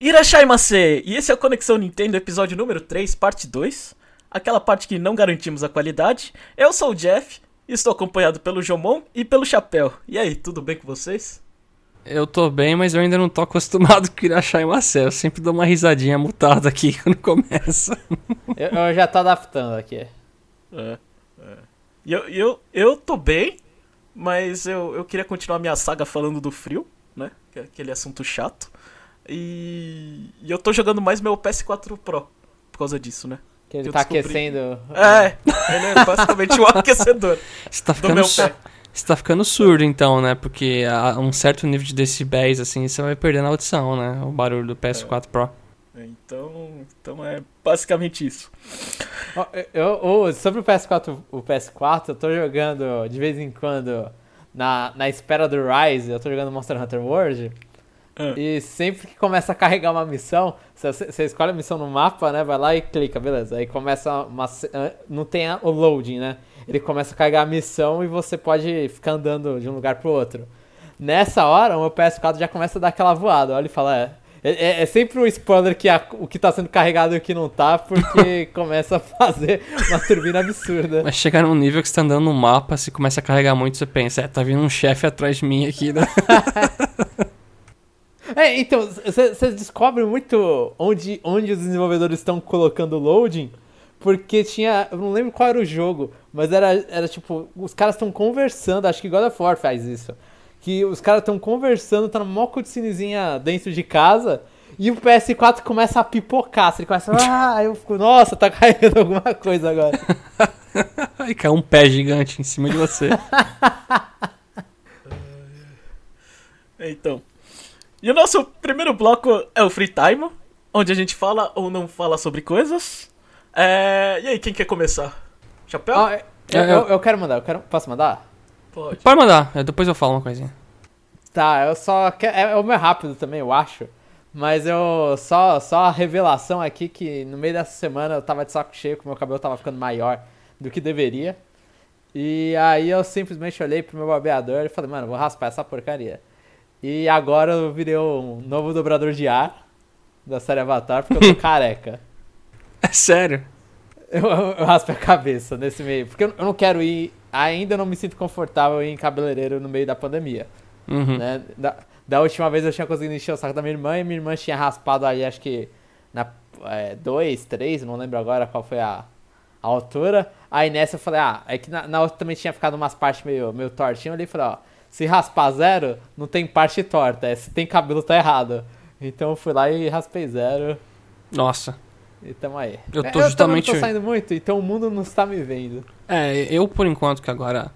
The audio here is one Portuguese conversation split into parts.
Irashaimase! E esse é o Conexão Nintendo, episódio número 3, parte 2. Aquela parte que não garantimos a qualidade. Eu sou o Jeff, estou acompanhado pelo Jomon e pelo Chapéu. E aí, tudo bem com vocês? Eu tô bem, mas eu ainda não tô acostumado com Irashaimase. Eu sempre dou uma risadinha mutada aqui quando começa. Eu, eu já tô adaptando aqui. É, é. E eu, eu, eu tô bem, mas eu, eu queria continuar minha saga falando do frio, né? Que é aquele assunto chato. E, e eu tô jogando mais meu PS4 Pro por causa disso, né? Que ele Eu tá descobri. aquecendo. É, ele é basicamente um aquecedor Você tá do ficando, meu su- pé. você tá ficando surdo então, né? Porque a um certo nível de decibéis, assim, você vai perdendo a audição, né? O barulho do PS4 Pro. Então, então é basicamente isso. Eu, eu- sobre o PS4, o PS4, eu tô jogando de vez em quando na, na espera do Rise, eu tô jogando Monster Hunter World. Ah. E sempre que começa a carregar uma missão, você, escolhe a missão no mapa, né? Vai lá e clica, beleza. Aí começa uma. ah, Não tem o loading, né? Ele começa a carregar a missão e você pode ficar andando de um lugar pro outro. Nessa hora, o meu PS4 já começa a dar aquela voada. Olha e fala, é. É, é sempre um spoiler que a- o que tá sendo carregado e o que não tá, porque começa a fazer uma turbina absurda. Mas chega num nível que você tá andando no mapa, se começa a carregar muito, você pensa, é, tá vindo um chefe atrás de mim aqui, né? É, então, você descobre muito onde, onde os desenvolvedores estão colocando loading, porque tinha. Eu não lembro qual era o jogo, mas era, era tipo, os caras estão conversando, acho que God of War faz isso. Que os caras estão conversando, tá numa mó cutscenezinha dentro de casa, e o PS4 começa a pipocar. Ele começa, ah, aí eu fico, nossa, tá carregando alguma coisa agora. Aí cai um pé gigante em cima de você. Então. E o nosso primeiro bloco é o Free Time, onde a gente fala ou não fala sobre coisas. É... E aí, quem quer começar? Chapéu? Ó, eu, eu, eu quero mandar, eu quero, posso mandar? Pode. Pode mandar, é, depois eu falo uma coisinha. Tá, eu só. que- É, é o meu rápido também, eu acho. Mas eu. Só, só a revelação aqui que no meio dessa semana eu tava de saco cheio, que meu cabelo tava ficando maior do que deveria. E aí eu simplesmente olhei pro meu barbeador e falei, mano, vou raspar essa porcaria. E agora eu virei um novo dobrador de ar da série Avatar, porque eu tô careca. É sério. Eu, eu, eu raspo a cabeça nesse meio. Porque eu, eu não quero ir. Ainda não me sinto confortável em cabeleireiro no meio da pandemia Uhum. né? Da, da última vez eu tinha conseguido encher o saco da minha irmã e minha irmã tinha raspado ali, acho que na 2, 3, não lembro agora qual foi a, a altura. Aí nessa eu falei, ah, é que na, na outra também tinha ficado umas partes meio, meio tortinhas. Eu olhei e falei, ó, se raspar zero, não tem parte torta, é, se tem cabelo tá errado. Então eu fui lá e raspei zero Nossa. e tamo aí. Eu tô também justamente- não tô saindo muito, então o mundo não está me vendo. É, eu por enquanto que agora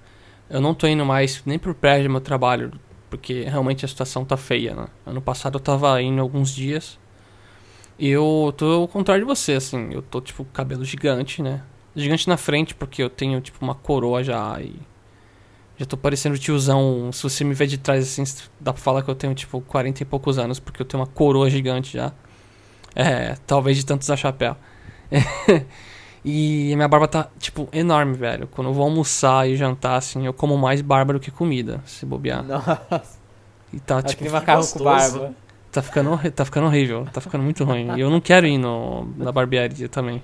eu não tô indo mais nem pro prédio do meu trabalho, porque realmente a situação tá feia, né? Ano passado eu tava indo alguns dias e eu tô ao contrário de você, assim, eu tô tipo cabelo gigante, né? Gigante na frente porque eu tenho tipo uma coroa já e já tô parecendo tiozão. Se você me ver de trás assim, dá pra falar que eu tenho tipo 40 e poucos anos porque eu tenho uma coroa gigante já. É, talvez de tanto usar chapéu. E a minha barba tá, tipo, enorme, velho. Quando eu vou almoçar e jantar, assim, eu como mais barba do que comida, se bobear. Nossa, E tá, tipo, aquele macarrão com barba. tá ficando, tá ficando horrível, tá ficando muito ruim. E eu não quero ir no, na barbearia também.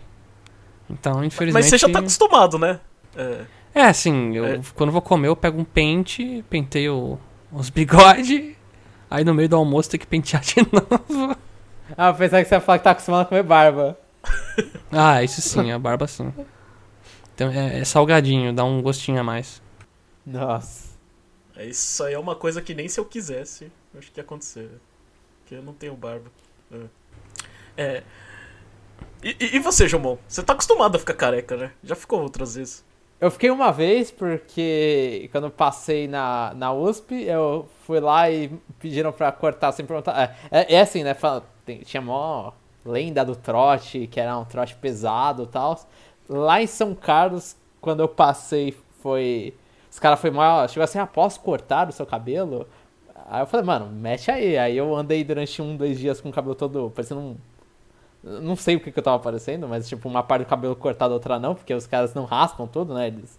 Então, infelizmente... Mas você já tá acostumado, né? É. É, assim, eu, É. quando vou comer, eu pego um pente, penteio os bigode, aí no meio do almoço tem que pentear de novo. Ah, eu pensava que você ia falar que tá acostumado a comer barba. Ah, isso sim, a barba sim. Então, é, é salgadinho, dá um gostinho a mais. Nossa. É, Isso aí é uma coisa que nem se eu quisesse, eu acho que ia acontecer. Porque eu não tenho barba. É. É. E, e- e você, Jomon? Você tá acostumado a ficar careca, né? Já ficou outras vezes. Eu fiquei uma vez porque quando passei na, na USP, eu fui lá e pediram pra cortar sem perguntar. É, é, é assim, né? fala- tem- tinha mó lenda do trote, que era um trote pesado e tal. Lá em São Carlos, quando eu passei, foi. Os caras foi mal. Chegou assim, ah, posso cortar o seu cabelo? Aí eu falei, mano, mexe aí. Aí eu andei durante um, dois dias com o cabelo todo parecendo um. Não sei o que, que eu tava parecendo, mas tipo, uma parte do cabelo cortada, outra não, porque os caras não raspam tudo, né? Eles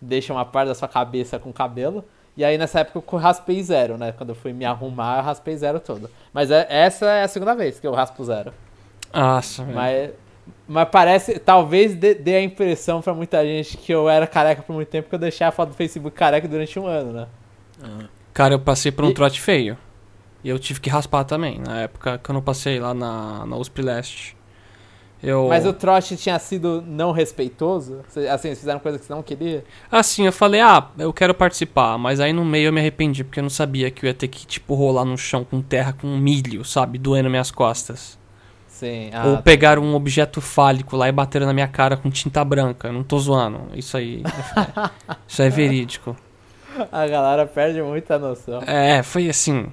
deixam uma parte da sua cabeça com cabelo. E aí nessa época eu raspei zero, né? Quando eu fui me arrumar, eu raspei zero todo. Mas é- essa é a segunda vez que eu raspo zero. Nossa. Mas, mas parece, talvez dê, dê a impressão pra muita gente que eu era careca por muito tempo, que eu deixei a foto do Facebook careca durante um ano, né? Cara, eu passei por um E- trote feio. E eu tive que raspar também, na época que eu não passei lá na, na USP Leste. Eu... Mas o trote tinha sido não respeitoso? Assim, eles fizeram coisa que você não queria? Assim, eu falei, ah, eu quero participar, mas aí no meio eu me arrependi, porque eu não sabia que eu ia ter que, tipo, rolar no chão com terra com milho, sabe, doendo minhas costas. Sim. ah, Ou pegar um objeto fálico lá e bater na minha cara com tinta branca. Não tô zoando. Isso aí. isso é verídico. A galera perde muita noção. É, foi assim.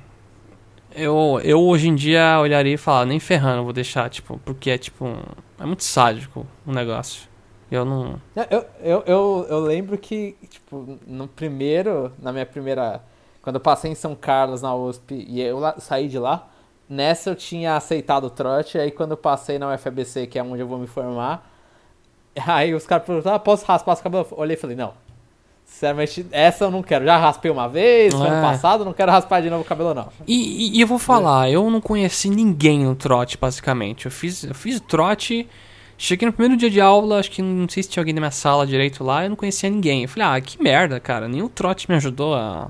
Eu, eu hoje em dia olharia e falar, nem ferrando, vou deixar, tipo, porque é tipo. um- É muito sádico o negócio. Eu não. Eu, eu, eu, eu lembro que, tipo, no primeiro, na minha primeira. Quando eu passei em São Carlos na USP e eu lá- saí de lá, nessa eu tinha aceitado o trote, aí quando eu passei na UFABC, que é onde eu vou me formar, aí os caras perguntaram, ah, posso raspar os cabelos? Olhei e falei, não. Sinceramente, essa eu não quero. Já raspei uma vez, foi É. ano passado, não quero raspar de novo o cabelo, não. E, e- e eu vou falar, eu não conheci ninguém no trote, basicamente. Eu fiz, eu fiz o trote, cheguei no primeiro dia de aula, acho que não sei se tinha alguém na minha sala direito lá, eu não conhecia ninguém. Eu falei, ah, que merda, cara. Nenhum trote me ajudou a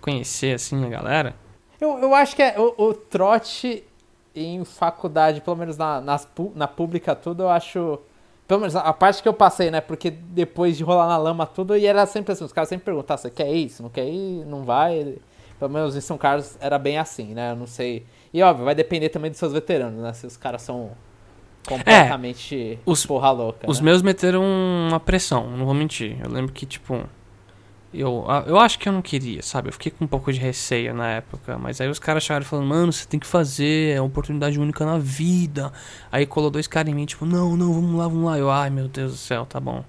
conhecer, assim, a galera. Eu, eu acho que é, o, o trote em faculdade, pelo menos na, nas, na pública tudo, eu acho. Pelo menos a parte que eu passei, né? Porque depois de rolar na lama tudo, e era sempre assim, os caras sempre perguntavam, você quer isso? Não quer ir? Não vai? Pelo menos em São Carlos era bem assim, né? Eu não sei. E óbvio, vai depender também dos seus veteranos, né? Se os caras são completamente os- porra louca. Os né? meus meteram uma pressão, não vou mentir. Eu lembro que, tipo. Eu, a- eu acho que eu não queria, sabe? Eu fiquei com um pouco de receio na época. Mas aí os caras chegaram falando, mano, você tem que fazer, é uma oportunidade única na vida. Aí colou dois caras em mim, tipo, não, não, vamos lá, vamos lá. Eu, ai meu Deus do céu, tá bom.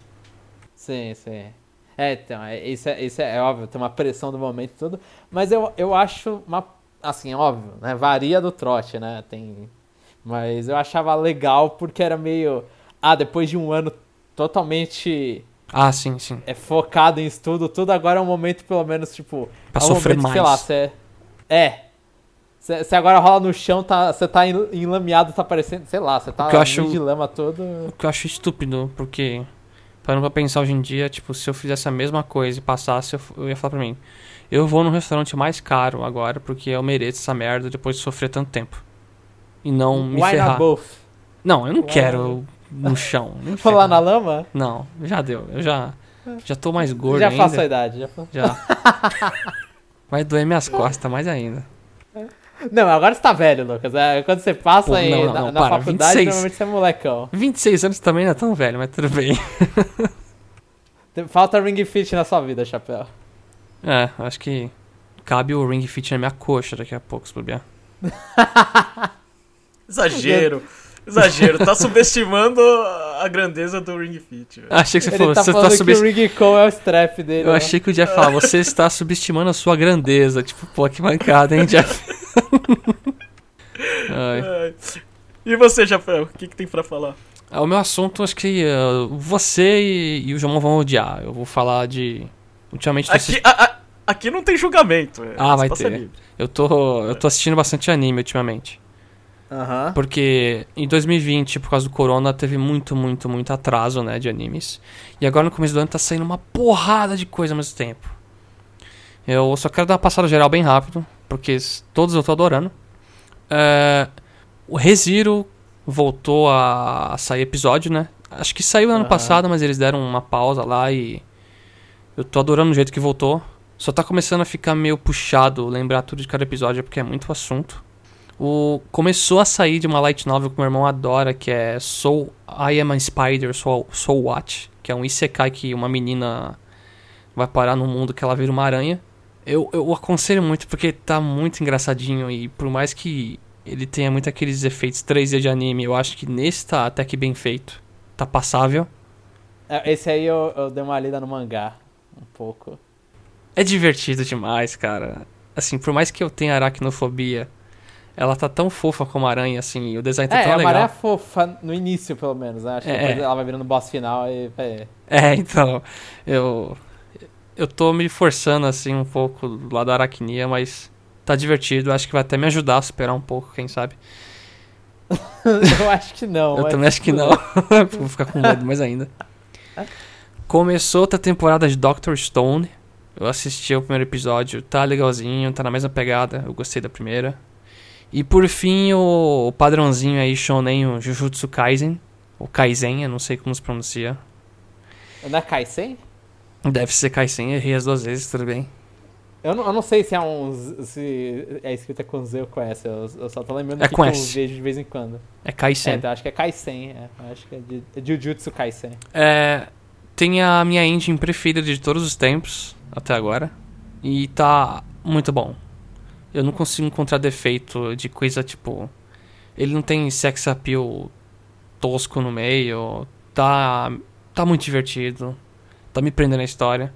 Sim, sim. É, então, é, isso, é, isso é, é óbvio, tem uma pressão do momento e tudo. Mas eu, eu acho uma. Assim, óbvio, né? Varia do trote, né? Tem. Mas eu achava legal porque era meio. Ah, depois de um ano totalmente Ah, sim, sim. é, focado em estudo, tudo agora é um momento, pelo menos, tipo. Pra é um sofrer momento, mais. Sei lá, você. É. Você agora rola no chão, tá, você tá en- enlameado, tá parecendo. Sei lá, você tá eu acho- de lama todo. O que eu acho estúpido, porque. Parando pra pensar hoje em dia, tipo, se eu fizesse a mesma coisa e passasse, eu, eu ia falar pra mim. Eu vou no restaurante mais caro agora, porque eu mereço essa merda depois de sofrer tanto tempo. E não me Why ferrar. Não, eu não Why quero no chão. nem Rolar na lama? Não, já deu. Eu já. Já tô mais gordo já ainda. faço a idade. Já faço. Já. Vai doer minhas costas mais ainda. Não, agora você tá velho, Lucas. É, quando você passa Pô, aí não, não, na, não, na para, faculdade, 26. normalmente você é molecão. 26 anos também não é tão velho, mas tudo bem. Falta ring fit na sua vida, Chapéu. É, acho que cabe o ring fit na minha coxa daqui a pouco, se bobear. Exagero. Exagero. Tá subestimando a grandeza do Ring Fit. velho. Achei que você Ele falou, tá você falando tá que subestimando. o ring call é o strap dele. Eu né? achei que o Jeff falava, você está subestimando a sua grandeza. Tipo, pô, que mancada, hein, Jeff? Ai. E você, Chapéu? O que, que tem pra falar? Ah, O meu assunto, acho que uh, você e, e o João vão odiar. Eu vou falar de. Ultimamente tô Aqui, a- a- aqui não tem julgamento. Ah, vai espaço ter. livre. Eu tô, eu tô assistindo bastante anime ultimamente. Aham. Porque em 2020, por causa do corona, teve muito, muito, muito atraso, né, de animes. E agora no começo do ano tá saindo uma porrada de coisa ao mesmo tempo. Eu só quero dar uma passada geral bem rápido, porque todos eu tô adorando. É, o ReZero voltou a sair episódio, né? Acho que saiu no ano Aham. passado, mas eles deram uma pausa lá e... Eu tô adorando o jeito que voltou. Só tá começando a ficar meio puxado lembrar tudo de cada episódio, porque é muito assunto. O, começou a sair de uma light novel que meu irmão adora, que é Soul I Am a Spider, Soul, Soul Watch, que é um isekai que uma menina vai parar num mundo que ela vira uma aranha. Eu, eu aconselho muito porque tá muito engraçadinho e por mais que ele tenha muito aqueles efeitos 3D de anime, eu acho que nesse tá até que bem feito. Tá passável. É, Esse aí eu, eu dei uma lida no mangá. Um pouco. É divertido demais, cara. Assim, por mais que eu tenha aracnofobia, ela tá tão fofa como aranha, assim, e o design tá É, tão a legal. é fofa no início, pelo menos, né? Acho que É. depois ela vai virando boss final e. É. É, então, eu eu tô me forçando assim um pouco do lado da aracnia, mas tá divertido. Acho que vai até me ajudar a superar um pouco, quem sabe. eu acho que não. Eu também acho que não. Vou ficar com medo mais ainda. Começou outra temporada de Doctor Stone. Eu assisti o primeiro episódio, tá legalzinho, tá na mesma pegada. Eu gostei da primeira. E por fim, o, o padrãozinho aí, shonen, o Jujutsu Kaisen. Ou Kaisen, eu não sei como se pronuncia. é Kaisen? Deve ser Kaisen, errei as duas vezes, tudo bem. Eu não, eu não sei se é um. Se é escrito com Z ou com S. Eu, eu só tô lembrando É que com eu vejo de vez em quando. É Kaisen. É, então acho que é Kaisen. É, acho que é de, é Jujutsu Kaisen. É, tem a minha engine preferida de todos os tempos, até agora. E tá muito bom. Eu não consigo encontrar defeito de coisa tipo. Ele não tem sex appeal tosco no meio. Tá. Tá muito divertido. Tá me prendendo na história.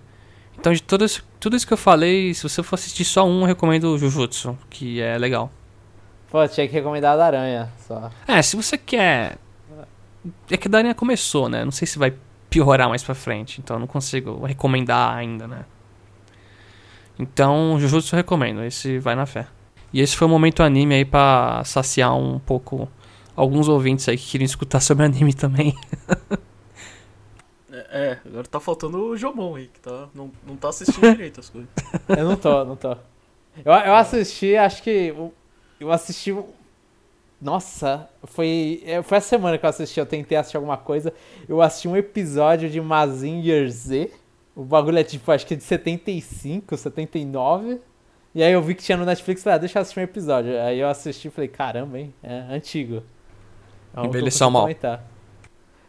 Então, de tudo isso, tudo isso que eu falei, se você for assistir só um, eu recomendo o Jujutsu, que é legal. Pô, tinha que recomendar a da Aranha só. É, se você quer. É que a Darinha começou, né? Não sei se vai piorar mais pra frente. Então eu não consigo recomendar ainda, né? Então, Jujutsu eu recomendo. Esse vai na fé. E esse foi o momento anime aí pra saciar um pouco alguns ouvintes aí que queriam escutar sobre anime também. É, é, agora tá faltando o Jomon aí, que tá, não, não tá assistindo direito as coisas. Eu não tô, não tô. Eu, eu assisti, acho que. Eu, eu assisti. Nossa, foi. é, Foi a semana que eu assisti, eu tentei assistir alguma coisa. Eu assisti um episódio de Mazinger Z. O bagulho é tipo, acho que é de 75, 79. E aí eu vi que tinha no Netflix e falei, ah, deixa eu assistir um episódio. Aí eu assisti e falei, caramba, hein? É antigo. É Envelheceu mal. comentar.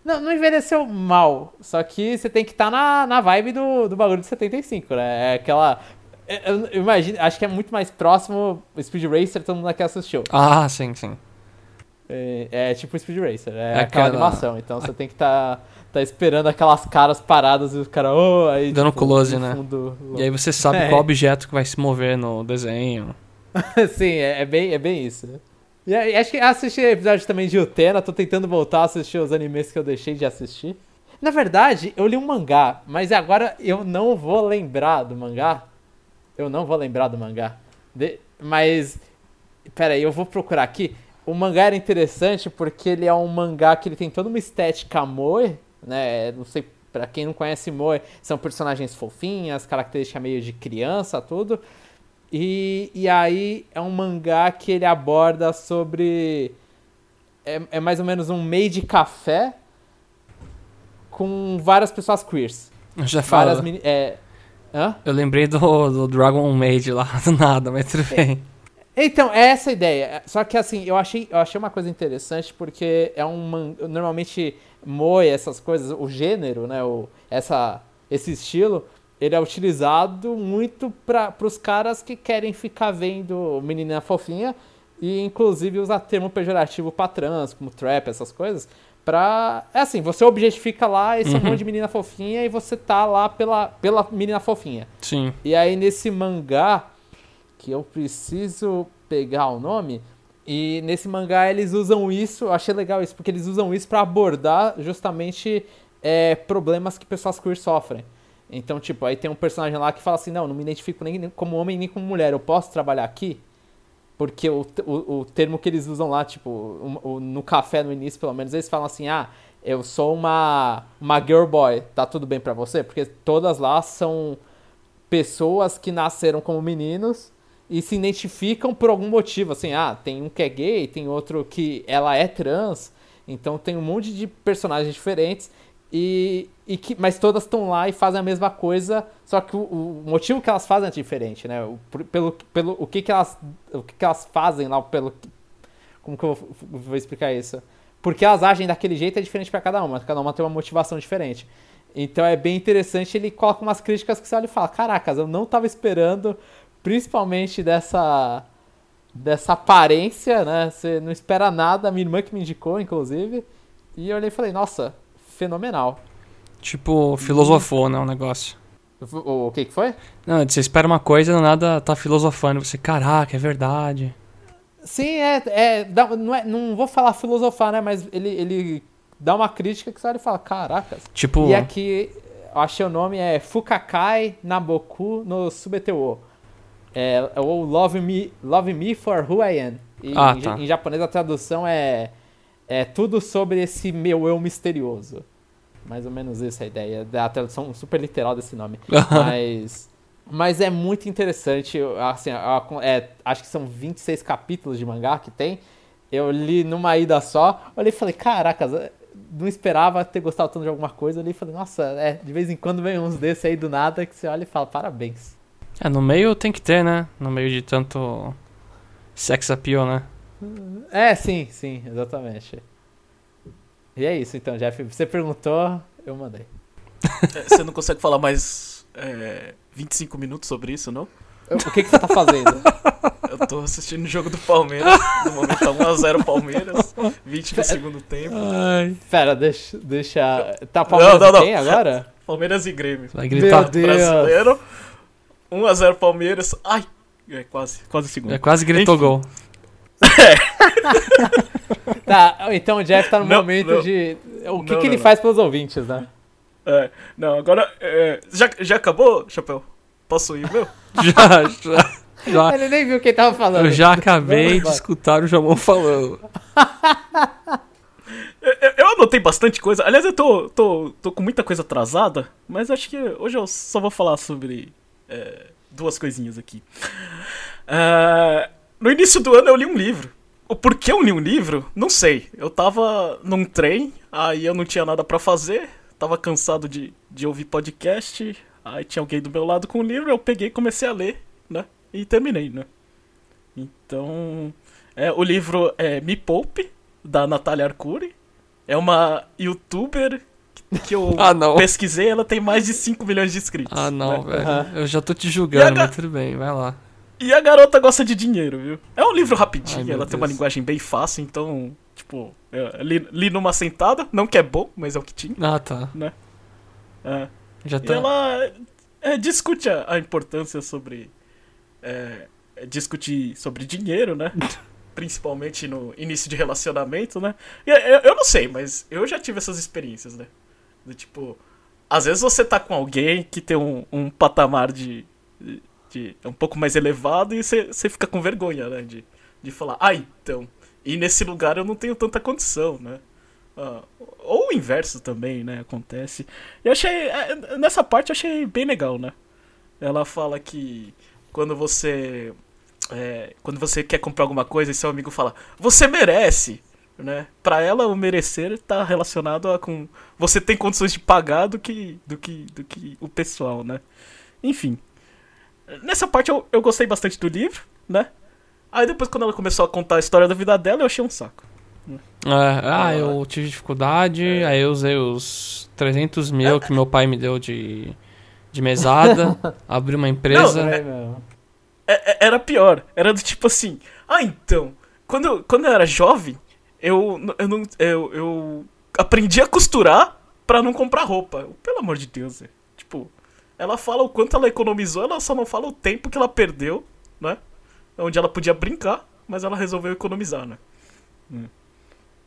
Não, não envelheceu mal. Só que você tem que estar na, na vibe do, do bagulho de 75, né? É aquela. é, Eu, eu imagino, acho que é muito mais próximo Speed Racer, todo mundo aqui assistiu. Ah, sim, sim. É, é tipo Speed Racer, é, É aquela, aquela- animação. Então você tem que estar tá esperando aquelas caras paradas e os caras, oh, aí. Dando close, no né? fundo- E aí você sabe É. qual objeto que vai se mover no desenho. Sim, é, é bem, é bem isso. E aí, acho que assisti episódio também de Utena, tô tentando voltar a assistir os animes que eu deixei de assistir. Na verdade, eu li um mangá, mas agora eu não vou lembrar do mangá. Eu não vou lembrar do mangá. De- mas, pera aí, eu vou procurar aqui. O mangá era interessante porque ele é um mangá que ele tem toda uma estética moe, né? Não sei, pra quem não conhece moe, são personagens fofinhas, característica meio de criança, tudo. E, e aí é um mangá que ele aborda sobre. É, é mais ou menos um meio de café com várias pessoas queers. Eu já Várias meni- é, hã? Eu lembrei do, do Dragon Maid lá, do nada, mas tudo bem. Então, é essa a ideia. Só que assim, eu achei, eu achei uma coisa interessante porque é um normalmente moe essas coisas, o gênero, né, o, essa esse estilo, ele é utilizado muito para os caras que querem ficar vendo menina fofinha e inclusive usar termo pejorativo pra trans, como trap, essas coisas, pra... É assim, você objetifica lá esse Uhum. monte de menina fofinha e você tá lá pela, pela menina fofinha. Sim. E aí nesse mangá, que eu preciso pegar o nome, e nesse mangá eles usam isso, eu achei legal isso, porque eles usam isso pra abordar justamente é, problemas que pessoas queer sofrem. Então, tipo, aí tem um personagem lá que fala assim, não, não me identifico nem como homem nem como mulher, eu posso trabalhar aqui? Porque o, o, o termo que eles usam lá, tipo, o- o- no café no início, pelo menos, eles falam assim, ah, eu sou uma, uma girl boy, tá tudo bem pra você? Porque todas lá são pessoas que nasceram como meninos e se identificam por algum motivo, assim, ah, tem um que é gay, tem outro que ela é trans, então tem um monte de personagens diferentes e, e que, mas todas estão lá e fazem a mesma coisa, só que o, o motivo que elas fazem é diferente, né? O, pelo, pelo o que que elas o que que elas fazem lá pelo como que eu vou, vou explicar isso? Porque elas agem daquele jeito é diferente pra cada uma, cada uma tem uma motivação diferente. Então é bem interessante, ele coloca umas críticas que você olha e fala: "Caracas, eu não tava esperando principalmente dessa dessa aparência, né? Você não espera nada, minha irmã que me indicou, inclusive. E eu olhei e falei, nossa, fenomenal. Tipo, filosofou, né? O negócio. O, o que que foi? Não, você espera uma coisa e do nada tá filosofando. Você, caraca, é verdade. Sim, é. é, dá- não, é não vou falar filosofar, né? Mas ele, ele dá uma crítica que você olha e fala, caracas. Tipo, E aqui, eu achei o nome é Fukakai Naboku no Subeteo. É, é o Love Me, Love Me for Who I Am. E Ah, em, tá. em japonês a tradução é, é tudo sobre esse meu eu misterioso. Mais ou menos isso a ideia, da tradução super literal desse nome. mas, mas é muito interessante. Assim, é, acho que são 26 capítulos de mangá que tem. Eu li numa ida só. Olhei e falei, caracas, é, não esperava ter gostado tanto de alguma coisa. Eu li e falei, nossa, é, de vez em quando vem uns desses aí do nada que você olha e fala, parabéns. É, no meio tem que ter, né? No meio de tanto sex appeal, né? É, sim, sim, exatamente. E é isso então, Jeff. Você perguntou, eu mandei. É, Você não consegue falar mais é, 25 minutos sobre isso, não? Eu- O que, que você tá fazendo? Eu tô assistindo o jogo do Palmeiras. No momento tá 1x0 Palmeiras. 20 do segundo tempo. Ai. Pera, deixa. deixa... Tá Palmeiras Não, não, não. quem agora? Palmeiras e Grêmio. Vai gritar. Meu Deus. Brasileiro. 1x0 Palmeiras. Ai! É quase, quase segundo. É, quase gritou Enfim. gol. Tá, então o Jeff tá no Não, momento não. de. O que, Não, que ele não, faz pelos ouvintes, né? É, não, agora. é, já, já acabou, Chapéu? Posso ir, meu? Já, já. já. Ele nem viu quem tava falando. Eu já acabei Vamos de escutar o Jamon falando. Eu, eu- eu anotei bastante coisa. Aliás, eu tô, tô, tô com muita coisa atrasada, mas acho que hoje eu só vou falar sobre é, duas coisinhas aqui. Ah, no início do ano eu li um livro. O porquê eu li um livro? Não sei. Eu tava num trem, aí eu não tinha nada pra fazer, tava cansado de, de ouvir podcast, aí tinha alguém do meu lado com o livro, eu peguei e comecei a ler, né? E terminei, né? Então, é, o livro é Me Poupe, da Natália Arcuri. É uma youtuber que- eu Ah, pesquisei, ela tem mais de 5 milhões de inscritos. Ah, não, né? velho. Aham. Eu já tô te E julgando, mas tudo bem, vai lá. E a garota gosta de dinheiro, viu? É um livro Ai, rapidinho, meu ela tem uma Deus. linguagem bem fácil, então, tipo, li, li numa sentada, não que é bom, mas é o que tinha. Ah, tá. É. Já E tá. ela é, discute a, a importância sobre. é, é, discutir sobre dinheiro, né? Principalmente no início de relacionamento, né? E eu, eu não sei, mas eu já tive essas experiências, né? Do tipo, às vezes você tá com alguém que tem um, um patamar de, de, de- um pouco mais elevado e você, você fica com vergonha, né? De, de falar, ah, então. E nesse lugar eu não tenho tanta condição, né? Ah, ou o inverso também, né? Acontece. Eu achei. é, Nessa parte eu achei bem legal, né? Ela fala que quando você. é, quando você quer comprar alguma coisa e seu amigo fala, você merece! Né? Pra ela, o merecer tá relacionado a com. Você tem condições de pagar do que, do que, do que o pessoal, né? Enfim. Nessa parte eu, eu gostei bastante do livro, né? Aí depois, quando ela começou a contar a história da vida dela, eu achei um saco. É, ah, eu tive dificuldade, aí eu usei os 300 mil que meu pai me deu de, de mesada, abri uma empresa. É mesmo. É- é- era pior. Era do tipo assim. Ah, então. Quando, quando eu era jovem, eu, eu, não, eu, eu aprendi a costurar pra não comprar roupa. Pelo amor de Deus, é. Tipo, ela fala o quanto ela economizou, ela só não fala o tempo que ela perdeu, né? Onde ela podia brincar, mas ela resolveu economizar, né? Hum.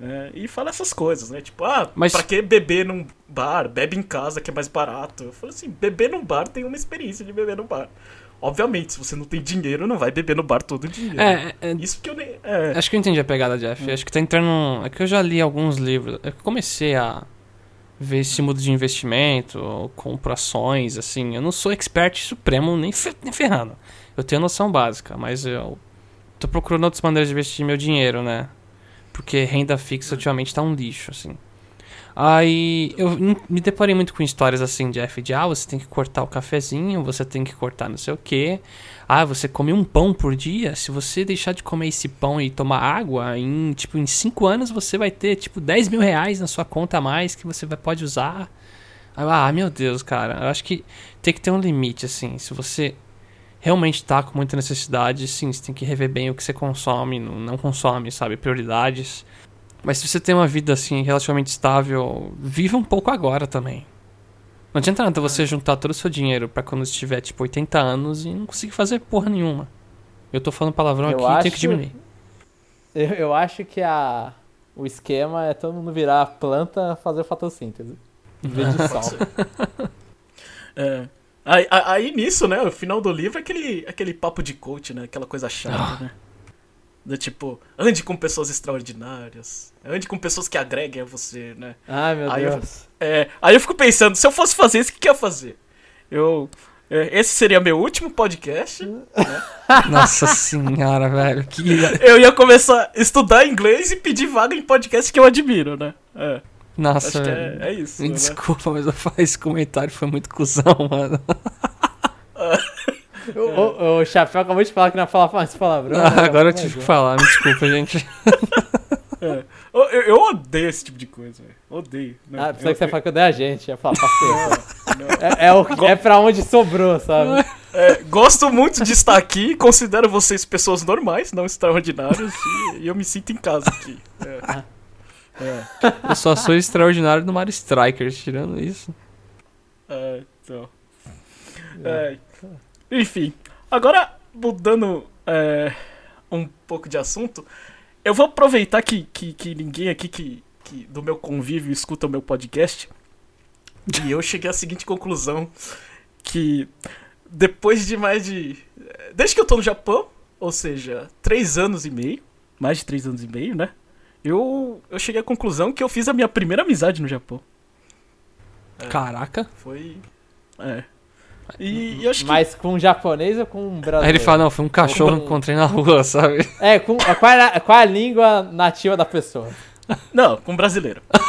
É, e fala essas coisas, né? Tipo, ah, Mas- pra que beber num bar? Bebe em casa que é mais barato. Eu falo assim, beber num bar tem uma experiência de beber num bar. Obviamente, se você não tem dinheiro, não vai beber no bar todo dia. né? É, é, Isso que eu nem. É, acho que eu entendi a pegada, Jeff. Acho que tá entrando. É que eu já li alguns livros. É eu comecei a ver esse mundo de investimento, compro ações, assim. Eu não sou expert supremo nem, fe- nem ferrando. Eu tenho noção básica, mas eu tô procurando outras maneiras de investir meu dinheiro, né? Porque renda fixa ultimamente tá um lixo, assim. Aí eu me deparei muito com histórias assim, Jeff, de ah, você tem que cortar o cafezinho, você tem que cortar não sei o que. Ah, você come um pão por dia. Se você deixar de comer esse pão e tomar água, em tipo em 5 anos você vai ter tipo 10 mil reais na sua conta a mais que você vai, pode usar. Ah, meu Deus, cara. Eu acho que tem que ter um limite, assim. Se você realmente tá com muita necessidade, sim, você tem que rever bem o que você consome, não consome, sabe? Prioridades. Mas se você tem uma vida assim relativamente estável, viva um pouco agora também. Não adianta nada você juntar todo o seu dinheiro pra quando você tiver tipo 80 anos e não conseguir fazer porra nenhuma. Eu tô falando palavrão Eu aqui, tem que acho- diminuir. Eu, eu acho que a, o esquema é todo mundo virar planta fazer fotossíntese. Em vez de sol. É. Aí, aí, nisso, né? O final do livro é aquele, aquele papo de coach, né? Aquela coisa chata, Ah. né? Do tipo, ande com pessoas extraordinárias. Ande com pessoas que agreguem a você, né? Ai, meu Aí eu- Deus. É, aí eu fico pensando, se eu fosse fazer isso, o que, que eu ia fazer? Eu. é, esse seria meu último podcast. Nossa senhora, velho. Que... Eu ia começar a estudar inglês e pedir vaga em podcast que eu admiro, né? É, Nossa, que velho. é, é isso. Me né? desculpa, mas eu faço esse comentário foi muito cuzão, mano. O, o, o Chapéu acabou de falar que não ia falar mais palavrão. né? Ah, agora eu tive que falar, me desculpa, gente. É. Eu, eu- eu odeio esse tipo de coisa, velho. Odeio. né? Ah, Eu- que você ia falar que eu dei a gente. Ia falar, paciência. não. é, é, o, é pra onde sobrou, sabe? É, gosto muito de estar aqui, considero vocês pessoas normais, não extraordinárias, e, e eu me sinto em casa aqui. É. É, Eu só sou extraordinário no Mario Strikers, tirando isso. é, então. É, enfim, agora mudando é, um pouco de assunto, eu vou aproveitar que, que, que ninguém aqui que, que do meu convívio escuta o meu podcast, e eu cheguei à seguinte conclusão, que depois de mais de... Desde que eu tô no Japão, ou seja, três anos e meio, mais de três anos e meio, né? Eu, eu cheguei à conclusão que eu fiz a minha primeira amizade no Japão. Caraca. Foi. É. E, e eu acho que. Mas com um japonês ou com um brasileiro? Aí ele fala, não, foi um cachorro que eu encontrei na rua, sabe? É, com, qual, é a, qual é a língua nativa da pessoa? Não, com brasileiro.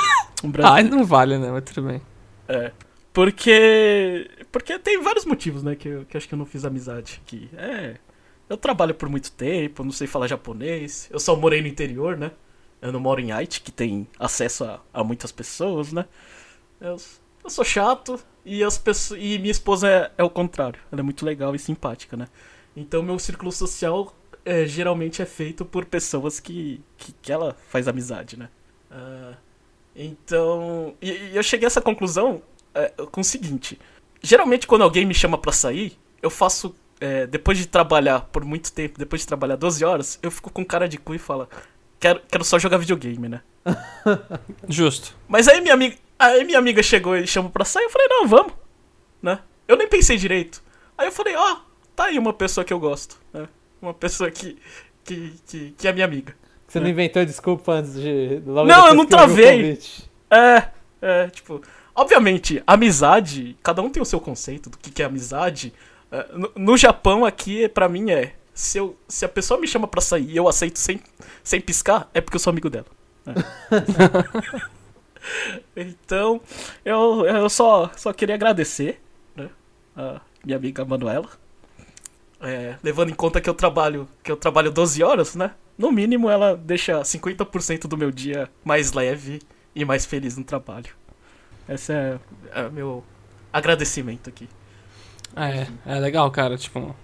Um Ah, brasileiro. não vale, né? Mas tudo bem. É. Porque. Porque tem vários motivos, né? Que eu, que eu acho que eu não fiz amizade aqui. É. Eu trabalho por muito tempo, não sei falar japonês. Eu só morei no interior, né? Eu não moro em Haiti, que tem acesso a, a muitas pessoas, né? Eu, eu sou chato e, as pessoas, e minha esposa é, é o contrário. Ela é muito legal e simpática, né? Então meu círculo social é, geralmente é feito por pessoas que, que, que ela faz amizade, né? Ah, então. E, e eu cheguei a essa conclusão é, com o seguinte: geralmente quando alguém me chama pra sair, eu faço. é, depois de trabalhar por muito tempo, depois de trabalhar 12 horas, eu fico com cara de cu e falo: quero, quero só jogar videogame, né? Justo. Mas aí minha amiga, aí minha amiga chegou e chamou pra sair, eu falei, não, vamos, né? Eu nem pensei direito. Aí eu falei, ó, tá aí uma pessoa que eu gosto, né? Uma pessoa que, que, que, que é minha amiga. Você não inventou desculpa antes de. logo Não, eu não travei. É, é, tipo, obviamente, amizade, cada um tem o seu conceito do que, que é amizade. É, no, no Japão, aqui, pra mim, é. Se, eu, se a pessoa me chama pra sair e eu aceito sem, sem piscar, é porque eu sou amigo dela. É. então, eu, eu só, só queria agradecer, né? A minha amiga Manuela. É, levando em conta que eu trabalho que eu trabalho 12 horas, né? No mínimo ela deixa 50% do meu dia mais leve e mais feliz no trabalho. Esse é, é meu agradecimento aqui. É, é legal, cara, tipo,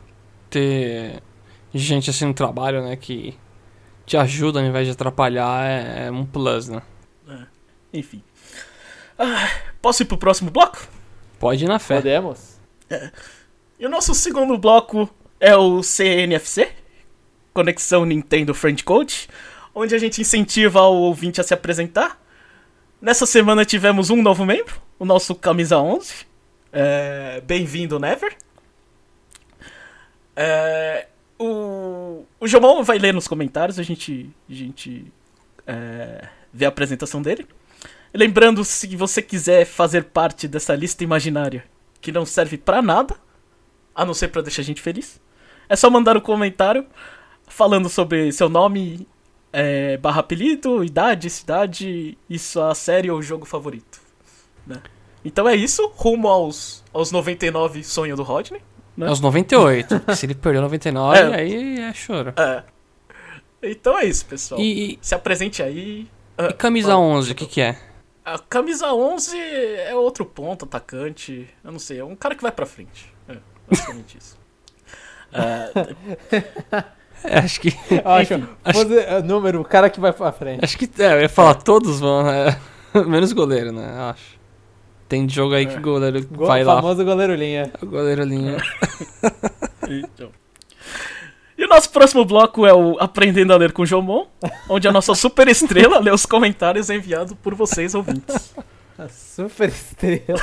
ter gente assim no trabalho, né, que te ajuda ao invés de atrapalhar é, é um plus, né? Enfim. Ah, posso ir pro próximo bloco? Pode ir na fé. Podemos? E o nosso segundo bloco é o CNFC Conexão Nintendo Friend Code onde a gente incentiva o ouvinte a se apresentar. Nessa semana tivemos um novo membro, o nosso Camisa 11. É, Bem-vindo, Never. É, o, o Jomon vai ler nos comentários, a gente, a gente é, vê a apresentação dele. Lembrando, se você quiser fazer parte dessa lista imaginária que não serve pra nada, a não ser pra deixar a gente feliz, é só mandar um comentário falando sobre seu nome, é, barra apelido, idade, cidade e sua série ou jogo favorito. né? Então é isso, rumo aos, aos 99 sonho do Rodney. É os 98. porque se ele perdeu 99, É. aí é choro. É. Então é isso, pessoal. E, Se apresente aí. e camisa 11, o que que é? A camisa 11 é outro ponto, atacante. Eu não sei, é um cara que vai pra frente. É, basicamente isso. É, É, acho que... Acho, Enfim, posi- é, número, o cara que vai pra frente. Acho que... É, eu ia falar, todos vão, né? Menos goleiro, né? Eu Acho. Tem jogo aí que É. o goleiro Go- vai lá. famoso goleiro linha. O goleiro linha. Então. O nosso próximo bloco é o Aprendendo a Ler com Jomon, onde a nossa super estrela lê os comentários enviados por vocês ouvintes. A super estrela.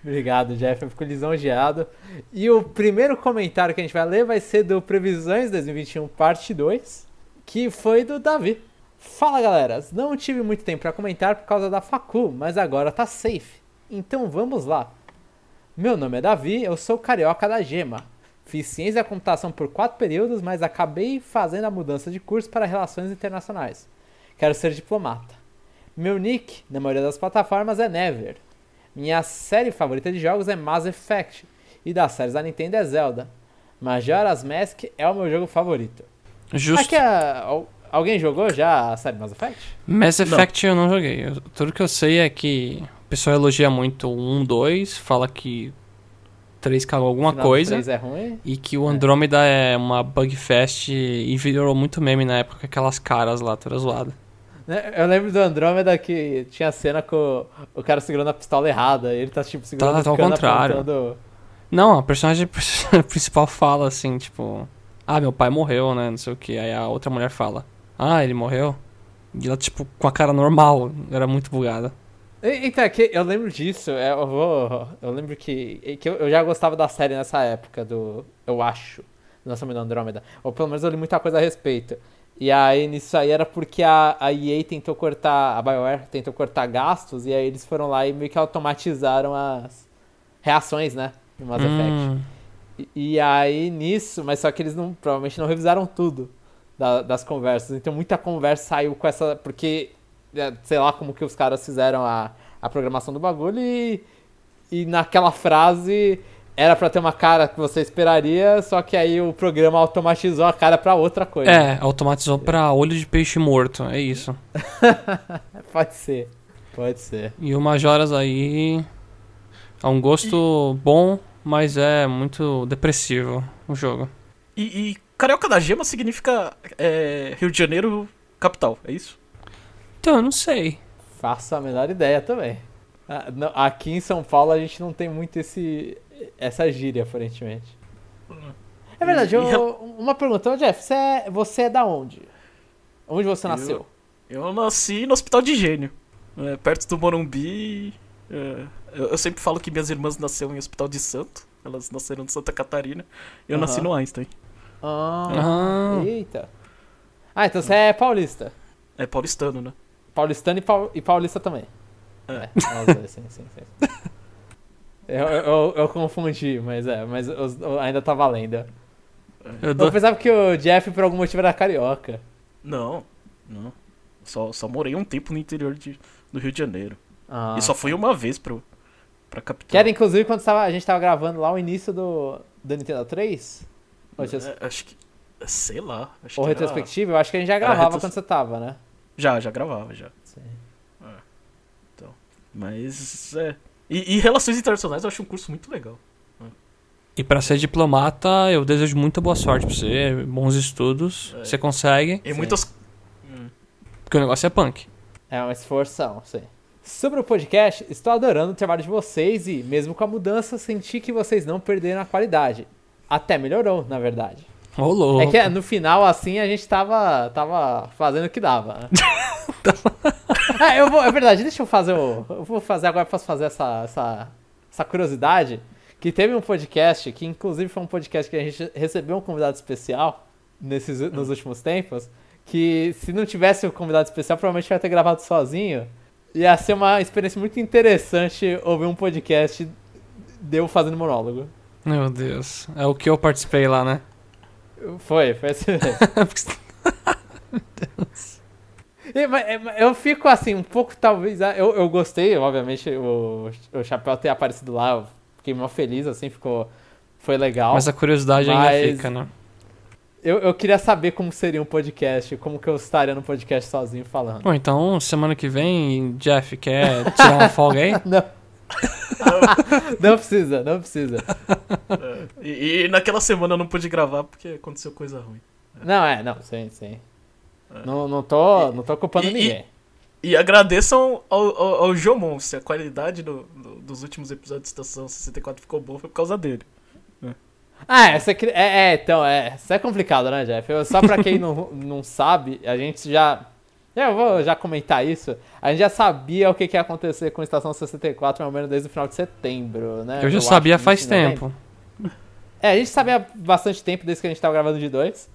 Obrigado, Jeff. Eu fico lisonjeado. E o primeiro comentário que a gente vai ler vai ser do Previsões 2021, parte 2, que foi do Davi. Fala, galera. Não tive muito tempo para comentar por causa da facu, mas agora tá safe. Então vamos lá. Meu nome é Davi, eu sou carioca da Gema. Fiz ciência da computação por quatro períodos, mas acabei fazendo a mudança de curso para relações internacionais. Quero ser diplomata. Meu nick, na maioria das plataformas, é Never. Minha série favorita de jogos é Mass Effect, e das séries da Nintendo é Zelda. Majora's Mask é o meu jogo favorito. Justo. Aqui, a- alguém jogou já a série Mass Effect? Mass Effect eu não joguei. Eu- tudo que eu sei é que o pessoal elogia muito o 1, 2, fala que 3 cagou alguma Final coisa. três é ruim? E que o Andrômeda é uma bugfest e virou muito meme na época com aquelas caras lá, toda zoada. Né, Eu lembro do Andrômeda que tinha cena com o cara segurando a pistola errada, e ele tá tipo segurando Tá- tá o ao contrário. apontando- Não, a personagem principal fala assim, tipo... Ah, meu pai morreu, né, não sei o que. Aí a outra mulher fala... Ah, ele morreu? E ela, tipo, com a cara normal. Era muito bugada. Então, é que eu lembro disso, é, eu vou. Eu lembro que, que eu, já gostava da série nessa época, do. Eu acho. Lançamento da Andrômeda. Ou pelo menos eu li muita coisa a respeito. E aí nisso aí era porque a, a EA tentou cortar. A BioWare tentou cortar gastos, e aí eles foram lá e meio que automatizaram as reações, né? No Mass Effect. Hum, E, e aí nisso, mas só que eles não, provavelmente não revisaram tudo da- das conversas. Então muita conversa saiu com essa. Porque, sei lá como que os caras fizeram a, a programação do bagulho e, e naquela frase era pra ter uma cara que você esperaria, só que aí o programa automatizou a cara pra outra coisa. É, automatizou pra olho de peixe morto, é isso. Pode ser. Pode ser. E o Majoras aí... É um gosto bom, mas é muito depressivo o jogo. E, e Carioca da Gema significa é, Rio de Janeiro, capital, é isso? Então, eu não sei. Faço a menor ideia também. Ah, Aqui em São Paulo a gente não tem muito esse, essa gíria, aparentemente. É verdade, eu- uma pergunta, Ô, Jeff, você é, você é da onde? Onde você nasceu? Eu nasci no Hospital de Gênio, é, perto do Morumbi. é, eu, eu sempre falo que minhas irmãs nasceram em Hospital de Santo, elas nasceram de Santa Catarina. Eu Aham. nasci no Einstein. Ah, Ah, eita. Ah, então você é paulista. É paulistano, né? Paulistano e, pau- e paulista também. É. os dois, sim, sim, sim. Eu, eu, eu confundi, mas é, mas os- ainda tá valendo. eu Eu dou... pensava que o Jeff por algum motivo era carioca. Não, não. Só, só morei um tempo no interior de, do Rio de Janeiro. Ah. E só fui uma vez pro, pra capital. Que era inclusive quando tava, a gente tava gravando lá o início do, do Nintendo 3? Ou, É, acho que. Sei lá. Acho ou que era- retrospectiva? Eu acho que a gente já gravava retros- quando você tava, né? Já, já gravava, já. Sim. Mas. É. E, e Relações Internacionais eu acho um curso muito legal. E pra ser diplomata, eu desejo muita boa sorte pra você, bons estudos, É. você consegue, E Sim. muitas. Hum. porque o negócio é punk. É uma esforção, sim. Sobre o podcast, estou adorando o trabalho de vocês e, mesmo com a mudança, senti que vocês não perderam a qualidade. Até melhorou, na verdade. Louco. É que no final, assim, a gente tava, tava fazendo o que dava, né? ah, eu vou, é verdade, deixa eu fazer o. Eu vou fazer agora, posso fazer essa, essa, essa curiosidade. Que teve um podcast, que inclusive foi um podcast que a gente recebeu um convidado especial nesses, nos últimos tempos. Que se não tivesse o convidado especial, provavelmente ia ter gravado sozinho. Ia ser uma experiência muito interessante ouvir um podcast de eu fazendo monólogo. Meu Deus. É o que eu participei lá, né? Foi, foi assim mesmo. Mas, é, mas Eu fico assim, um pouco talvez. ah, Eu, eu gostei, obviamente, o, o Chapéu ter aparecido lá. Fiquei mó feliz, assim, ficou. Foi legal. Mas a curiosidade ainda Mas- fica, né? Eu, eu queria saber como seria um podcast, como que eu estaria no podcast sozinho falando. Bom, então semana que vem, Jeff, quer tirar uma folga aí? Não. não precisa, não precisa. É. E, e naquela semana eu não pude gravar porque aconteceu coisa ruim. Não, é, não, sim, sim. Não, não, tô, não tô culpando É. E- e- ninguém. E agradeçam ao, ao, ao Jomon, se a qualidade do- do- dos últimos episódios de Estação 64 ficou boa, foi por causa dele. Ah, essa aqui, é, é, então, é, isso é complicado, né, Jeff? Eu- Só pra quem não, não sabe, a gente já Eu vou já comentar isso. A gente já sabia o que, que ia acontecer com a Estação 64, mais ou menos desde o final de setembro, né? Eu já acho sabia faz tempo. É, a gente sabia há bastante tempo desde que a gente tava gravando de dois.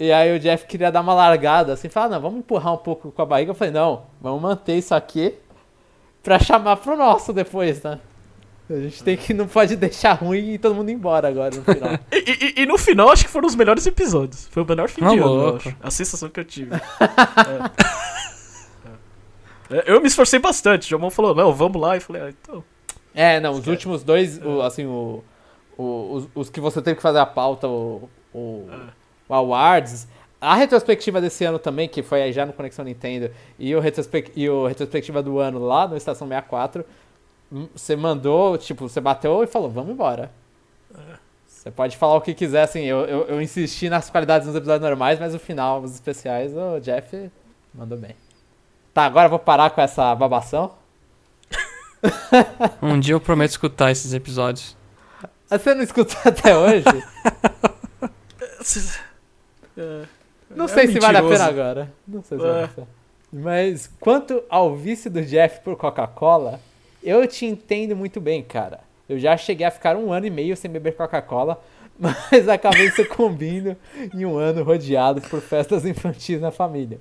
E aí o Jeff queria dar uma largada, assim, falar, não, vamos empurrar um pouco com a barriga. Eu falei, não, vamos manter isso aqui pra chamar pro nosso depois, né? A gente tem que, não pode deixar ruim e todo mundo ir embora agora no final. E, e- e no final, acho que foram os melhores episódios. Foi o melhor fim Ah, de ano, eu acho. A sensação que eu tive. É. É, Eu me esforcei bastante. O Jomon falou, não, vamos lá. E eu falei, ah, então. É, não, os últimos dois, o- assim, o, o- os, os que você teve que fazer a pauta, o, o, o Awards, a retrospectiva desse ano também, que foi aí já no Conexão Nintendo, e o, retrospec, e o retrospectiva do ano lá no Estação 64, hum, você mandou, tipo, você bateu e falou, vamos embora. Você pode falar o que quiser, assim, eu, eu, eu insisti nas qualidades dos episódios normais, mas no final, os especiais, o Jeff mandou bem. Tá, agora eu vou parar com essa babação. Um dia eu prometo escutar esses episódios. Ah, Você não escutou até hoje? É, Não é sei se vale a mentiroso. pena agora. Não sei se vale É. a pena. Mas quanto ao vício do Jeff por Coca-Cola, eu te entendo muito bem, cara. Eu já cheguei a ficar um ano e meio sem beber Coca-Cola, mas acabei sucumbindo em um ano rodeado por festas infantis na família.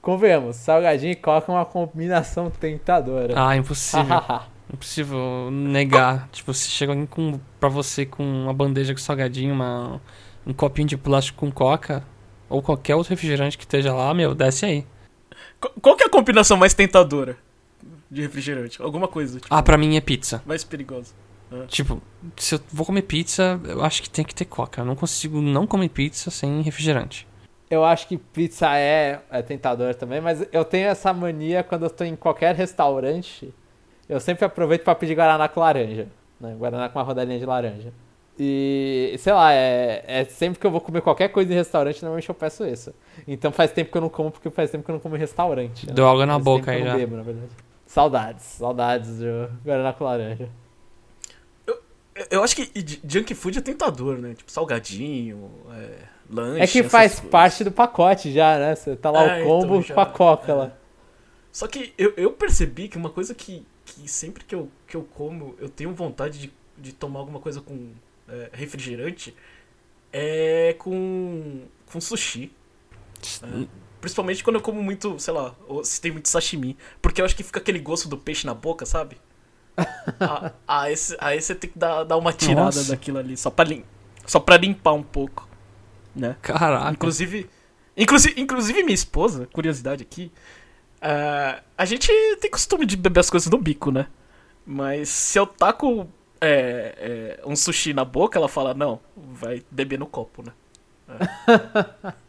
Convenhamos, salgadinho e coca é uma combinação tentadora. Ah, impossível. Impossível negar. Tipo, se chega alguém com, pra você com uma bandeja com salgadinho, uma, um copinho de plástico com coca, ou qualquer outro refrigerante que esteja lá, meu, desce aí. Qu- Qual que é a combinação mais tentadora de refrigerante? Alguma coisa, tipo, Ah, pra mim é pizza. mais perigosa. Tipo, se eu vou comer pizza, eu acho que tem que ter coca. Eu não consigo não comer pizza sem refrigerante. Eu acho que pizza é, é tentador também, mas eu tenho essa mania quando eu tô em qualquer restaurante, eu sempre aproveito pra pedir guaraná com laranja, né? Guaraná com uma rodelinha de laranja. E, sei lá, é, é sempre que eu vou comer qualquer coisa em restaurante, normalmente eu peço isso. Então faz tempo que eu não como, porque faz tempo que eu não como em restaurante. né? Deu água na Faz boca tempo que aí eu não já. bebo, na verdade. Saudades, saudades do guaraná com laranja. Eu- Eu acho que junk food é tentador, né? Tipo, salgadinho, é, lanche. É que faz coisas. parte do pacote já, né? Você tá lá É, o combo então já- com a coca lá. Só que eu, eu percebi que uma coisa que, que sempre que eu, que eu como, eu tenho vontade de, de tomar alguma coisa com é, refrigerante, é com, com sushi. Principalmente quando eu como muito, sei lá, se tem muito sashimi. Porque eu acho que fica aquele gosto do peixe na boca, sabe? ah, aí cê- aí você tem que dar, dar uma tirada Nossa. daquilo ali, só pra, lim, só pra limpar um pouco. Né? Caraca. Inclusive, inclusive, inclusive minha esposa, curiosidade aqui, ah, a gente tem costume de beber as coisas no bico, né? Mas se eu taco é, é, um sushi na boca, ela fala, não, vai beber no copo, né? É.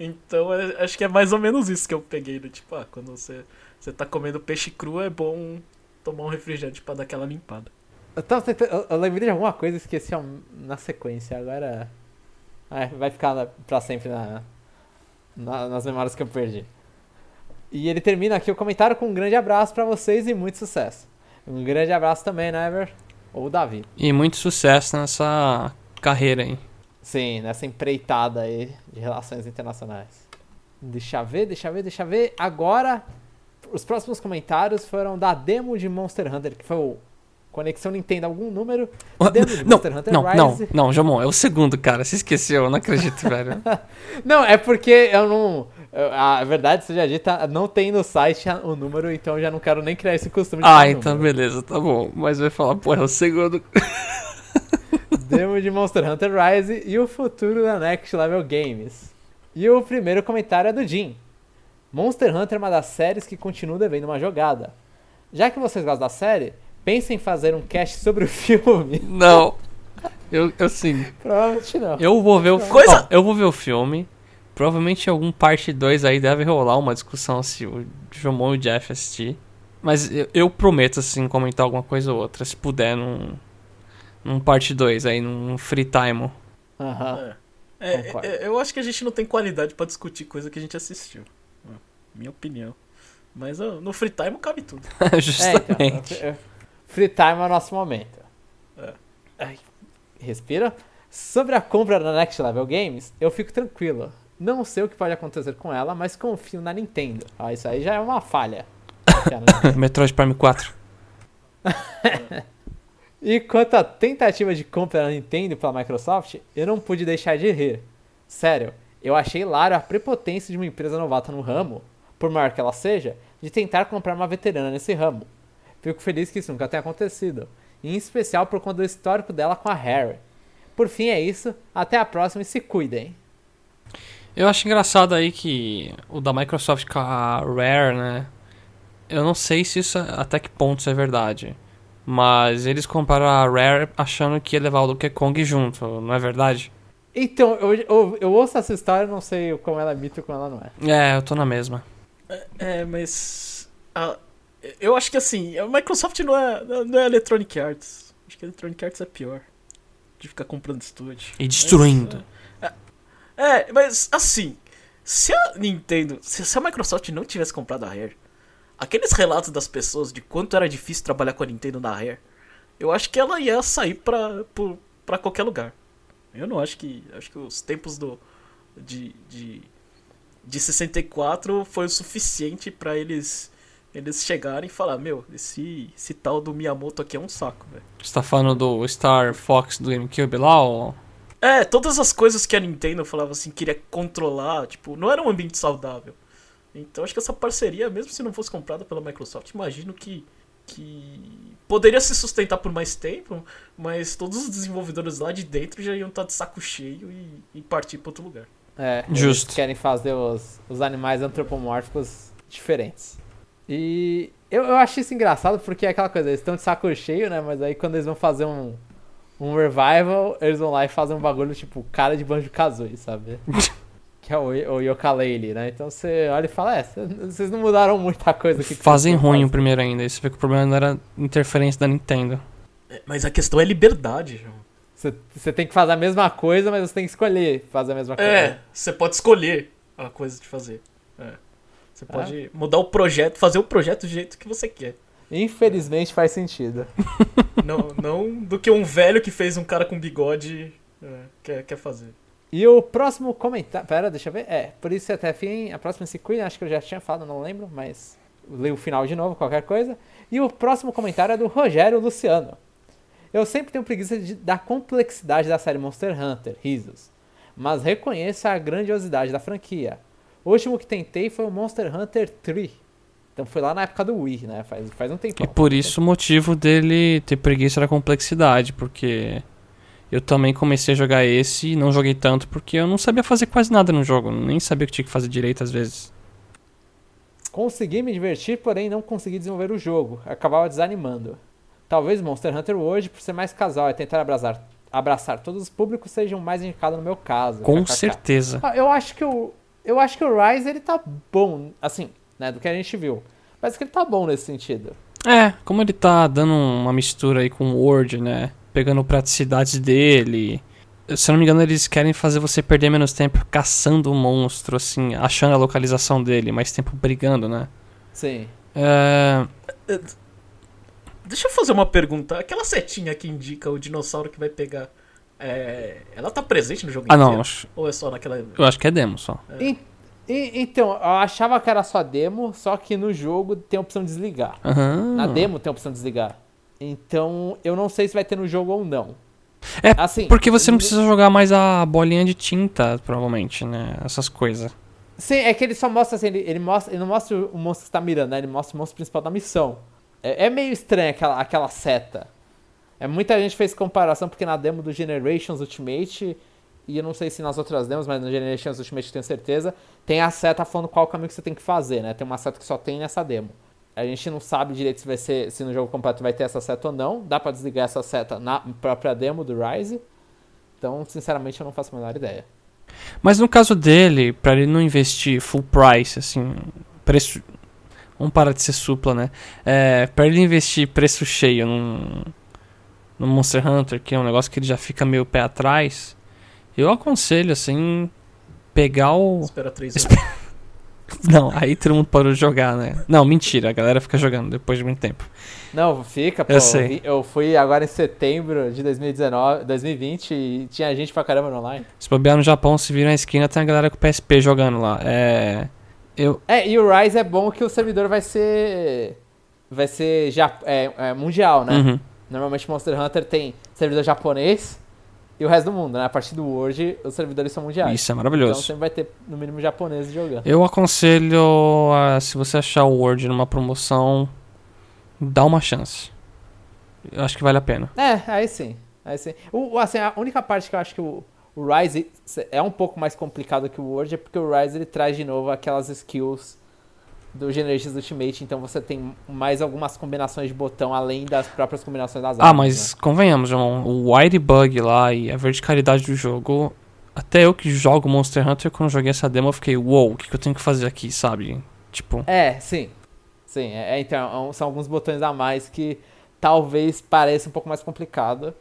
então é, acho que é mais ou menos isso que eu peguei, né? Tipo, ah, quando você, você tá comendo peixe cru, é bom tomar um refrigerante pra dar aquela limpada. Eu, tava tentando- eu- eu lembrei de alguma coisa e esqueci na sequência. Agora. ai, vai ficar na- pra sempre na, na- nas memórias que eu perdi. E ele termina aqui o comentário com um grande abraço pra vocês e muito sucesso. Um grande abraço também, né, Ever? Ou Davi. E muito sucesso nessa carreira aí. Sim, nessa empreitada aí de relações internacionais. Deixa ver, deixa ver, deixa ver. Agora, os próximos comentários foram da demo de Monster Hunter, que foi o Conexão Nintendo algum número. Demo de Não, Monster Hunter não, não, Rise. não, Jamon, é o segundo, cara. Você esqueceu, eu não acredito, velho. Não, é porque eu não. A verdade seja dita, não tem no site o número, então eu já não quero nem criar esse costume de Ah, então número. beleza, tá bom. Mas vai falar, pô, é o segundo. Demo de Monster Hunter Rise e o futuro da Next Level Games. E o primeiro comentário é do Jim. Monster Hunter é uma das séries que continuo devendo uma jogada. Já que vocês gostam da série, pensem em fazer um cast sobre o filme. Não. Eu, eu sim. Provavelmente não. Eu vou ver o filme. Coisa- eu vou ver o filme. Provavelmente em algum parte 2 aí deve rolar uma discussão se o Jomon e o Jeff assistir. Mas eu, eu prometo, assim, comentar alguma coisa ou outra, se puder, num, num parte 2 aí, num free time. Aham. É, Concordo. é, eu acho que a gente não tem qualidade pra discutir coisa que a gente assistiu. Ah, Minha opinião. Mas ó, no free time cabe tudo. É, então. Justamente. é, Free time é o nosso momento. É. Ai, respira. Sobre a compra da Next Level Games, eu fico tranquilo. Não sei o que pode acontecer com ela, mas confio na Nintendo. Ah, isso aí já é uma falha. Metroid Prime 4. e quanto à tentativa de compra da Nintendo pela Microsoft, eu não pude deixar de rir. Sério, eu achei hilário a prepotência de uma empresa novata no ramo, por maior que ela seja, de tentar comprar uma veterana nesse ramo. Fico feliz que isso nunca tenha acontecido, em especial por conta do histórico dela com a Harry. Por fim é isso, até a próxima e se cuidem. Eu acho engraçado aí que o da Microsoft com a Rare, né? Eu não sei se isso até que ponto isso é verdade. Mas eles compraram a Rare achando que ia levar o Donkey Kong junto, não é verdade? Então, eu, eu, eu ouço essa história e não sei como ela é mito e como ela não é. É, eu tô na mesma. É, é mas. A, eu acho que assim, a Microsoft não é, não é Electronic Arts. Acho que a Electronic Arts é pior. De ficar comprando estúdio. E destruindo. Mas, é, é, mas assim, se a Nintendo. Se, se a Microsoft não tivesse comprado a Rare, aqueles relatos das pessoas de quanto era difícil trabalhar com a Nintendo na Rare, eu acho que ela ia sair pra, pra, pra qualquer lugar. Eu não acho que. Acho que os tempos do. De, de, de 64 foi o suficiente para eles eles chegarem e falar, meu, esse, esse tal do Miyamoto aqui é um saco, velho. Você tá falando do Star Fox do GameCube lá, ou... É, todas as coisas que a Nintendo falava assim, queria controlar, tipo, não era um ambiente saudável. Então acho que essa parceria, mesmo se não fosse comprada pela Microsoft, imagino que que poderia se sustentar por mais tempo, mas todos os desenvolvedores lá de dentro já iam estar de saco cheio e, e partir para outro lugar. É, Justo. Eles querem fazer os, os animais antropomórficos diferentes. E eu, eu acho isso engraçado porque é aquela coisa, eles estão de saco cheio, né? Mas aí quando eles vão fazer um, um revival, eles vão lá e fazem um bagulho tipo cara de Banjo Kazooie, sabe? que é o, o Yooka-Laylee, né? Então você olha e fala, é, vocês não mudaram muita coisa aqui. Fazem ruim o primeiro ainda, você vê que o problema não era interferência da Nintendo. É, mas a questão é liberdade, João. Você, tem que fazer a mesma coisa, mas você tem que escolher fazer a mesma coisa. É, você pode escolher a coisa de fazer. É. Você pode é. mudar o projeto, fazer o projeto do jeito que você quer. Infelizmente faz sentido. não, não do que um velho que fez um cara com bigode é, quer, quer fazer. E o próximo comentário. Pera, deixa eu ver. É, por isso até fim. A próxima sequência, acho que eu já tinha falado, não lembro, mas leio o final de novo, qualquer coisa. E o próximo comentário é do Rogério Luciano. Eu sempre tenho preguiça de, da complexidade da série Monster Hunter, risos. Mas reconheço a grandiosidade da franquia. O último que tentei foi o Monster Hunter 3. Então foi lá na época do Wii, né? Faz, faz um tempo. E por isso o motivo dele ter preguiça da complexidade, porque eu também comecei a jogar esse e não joguei tanto porque eu não sabia fazer quase nada no jogo, nem sabia o que tinha que fazer direito às vezes. Consegui me divertir, porém não consegui desenvolver o jogo, acabava desanimando. Talvez Monster Hunter World, por ser mais casal e tentar abraçar, abraçar todos os públicos, seja um mais indicado no meu caso. Com certeza. Ah, eu acho que o eu acho que o Rise ele tá bom, assim, né, do que a gente viu. Mas que ele tá bom nesse sentido. É, como ele tá dando uma mistura aí com o Word, né? Pegando praticidades dele. Se eu não me engano, eles querem fazer você perder menos tempo caçando o um monstro, assim, achando a localização dele, mais tempo brigando, né? Sim. É... Deixa eu fazer uma pergunta. Aquela setinha que indica o dinossauro que vai pegar. É... Ela tá presente no jogo ah, inteiro? não. Acho... Ou é só naquela. Eu acho que é demo só. É. E, e, então, eu achava que era só demo, só que no jogo tem a opção de desligar. Uhum. Na demo tem a opção de desligar. Então, eu não sei se vai ter no jogo ou não. É, assim, porque você não precisa jogar mais a bolinha de tinta, provavelmente, né? Essas coisas. Sim, é que ele só mostra assim, ele, ele, mostra, ele não mostra o monstro que está mirando, né? Ele mostra o monstro principal da missão. É, é meio estranho aquela, aquela seta. É, muita gente fez comparação porque na demo do Generations Ultimate, e eu não sei se nas outras demos, mas no Generations Ultimate eu tenho certeza, tem a seta falando qual caminho que você tem que fazer, né? Tem uma seta que só tem nessa demo. A gente não sabe direito se vai ser, se no jogo completo vai ter essa seta ou não. Dá para desligar essa seta na própria demo do Rise. Então, sinceramente, eu não faço a menor ideia. Mas no caso dele, para ele não investir full price, assim, preço. Vamos parar de ser supla, né? É, para ele investir preço cheio num, num Monster Hunter, que é um negócio que ele já fica meio pé atrás, eu aconselho, assim, pegar o. Espera três anos. Não, aí todo mundo parou de jogar, né? Não, mentira, a galera fica jogando depois de muito tempo. Não, fica, pô. Eu sei. Eu fui agora em setembro de 2019, 2020 e tinha gente pra caramba no online. Se bobear no Japão, se vira na esquina, tem a galera com PSP jogando lá. É. Eu. É, e o Rise é bom que o servidor vai ser. Vai ser ja, é, é, mundial, né? Uhum. Normalmente Monster Hunter tem servidor japonês e o resto do mundo, né? A partir do World, os servidores são mundiais. Isso é Então maravilhoso. sempre vai ter, no mínimo, japoneses jogando. Eu aconselho, a, se você achar o Word numa promoção, dá uma chance. Eu acho que vale a pena. É, aí sim. Aí sim. O, assim, a única parte que eu acho que o, o Rise é um pouco mais complicado que o World é porque o Rise ele traz de novo aquelas skills do Generations Ultimate, então você tem mais algumas combinações de botão além das próprias combinações das Ah, armas, mas né? convenhamos, João, o wide bug lá e a verticalidade do jogo. Até eu que jogo Monster Hunter, quando joguei essa demo, eu fiquei, uou, o que, que eu tenho que fazer aqui, sabe? Tipo, É, sim. Sim, é, é, então, são alguns botões a mais que talvez pareça um pouco mais complicado.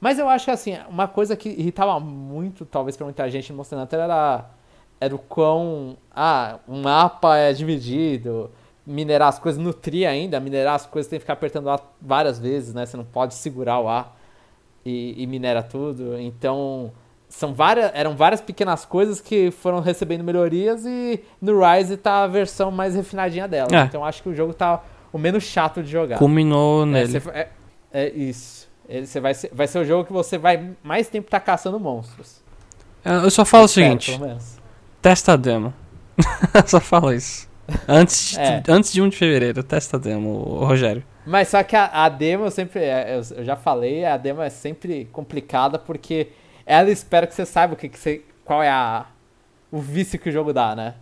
Mas eu acho que, assim, uma coisa que irritava muito, talvez pra muita gente no Monster Hunter era, era o quão... Ah, um mapa é dividido, minerar as coisas, nutrir ainda, minerar as coisas tem que ficar apertando A várias vezes, né? Você não pode segurar o A e, e minera tudo. Então, são várias, eram várias pequenas coisas que foram recebendo melhorias e no Rise tá a versão mais refinadinha dela. É. Então acho que o jogo tá o menos chato de jogar. culminou É, nele. você- é- é isso. Ele, você vai, ser, vai ser o jogo que você vai mais tempo tá caçando monstros. É, Eu só falo o seguinte, pelo menos. Testa a demo. só falo isso. Antes, de- É. antes de 1 de fevereiro, testa a demo, Rogério. Mas só que a, a demo eu sempre. é, Eu, já falei, a demo é sempre complicada porque ela espera que você saiba o que, que você. qual é a. o vício que o jogo dá, né?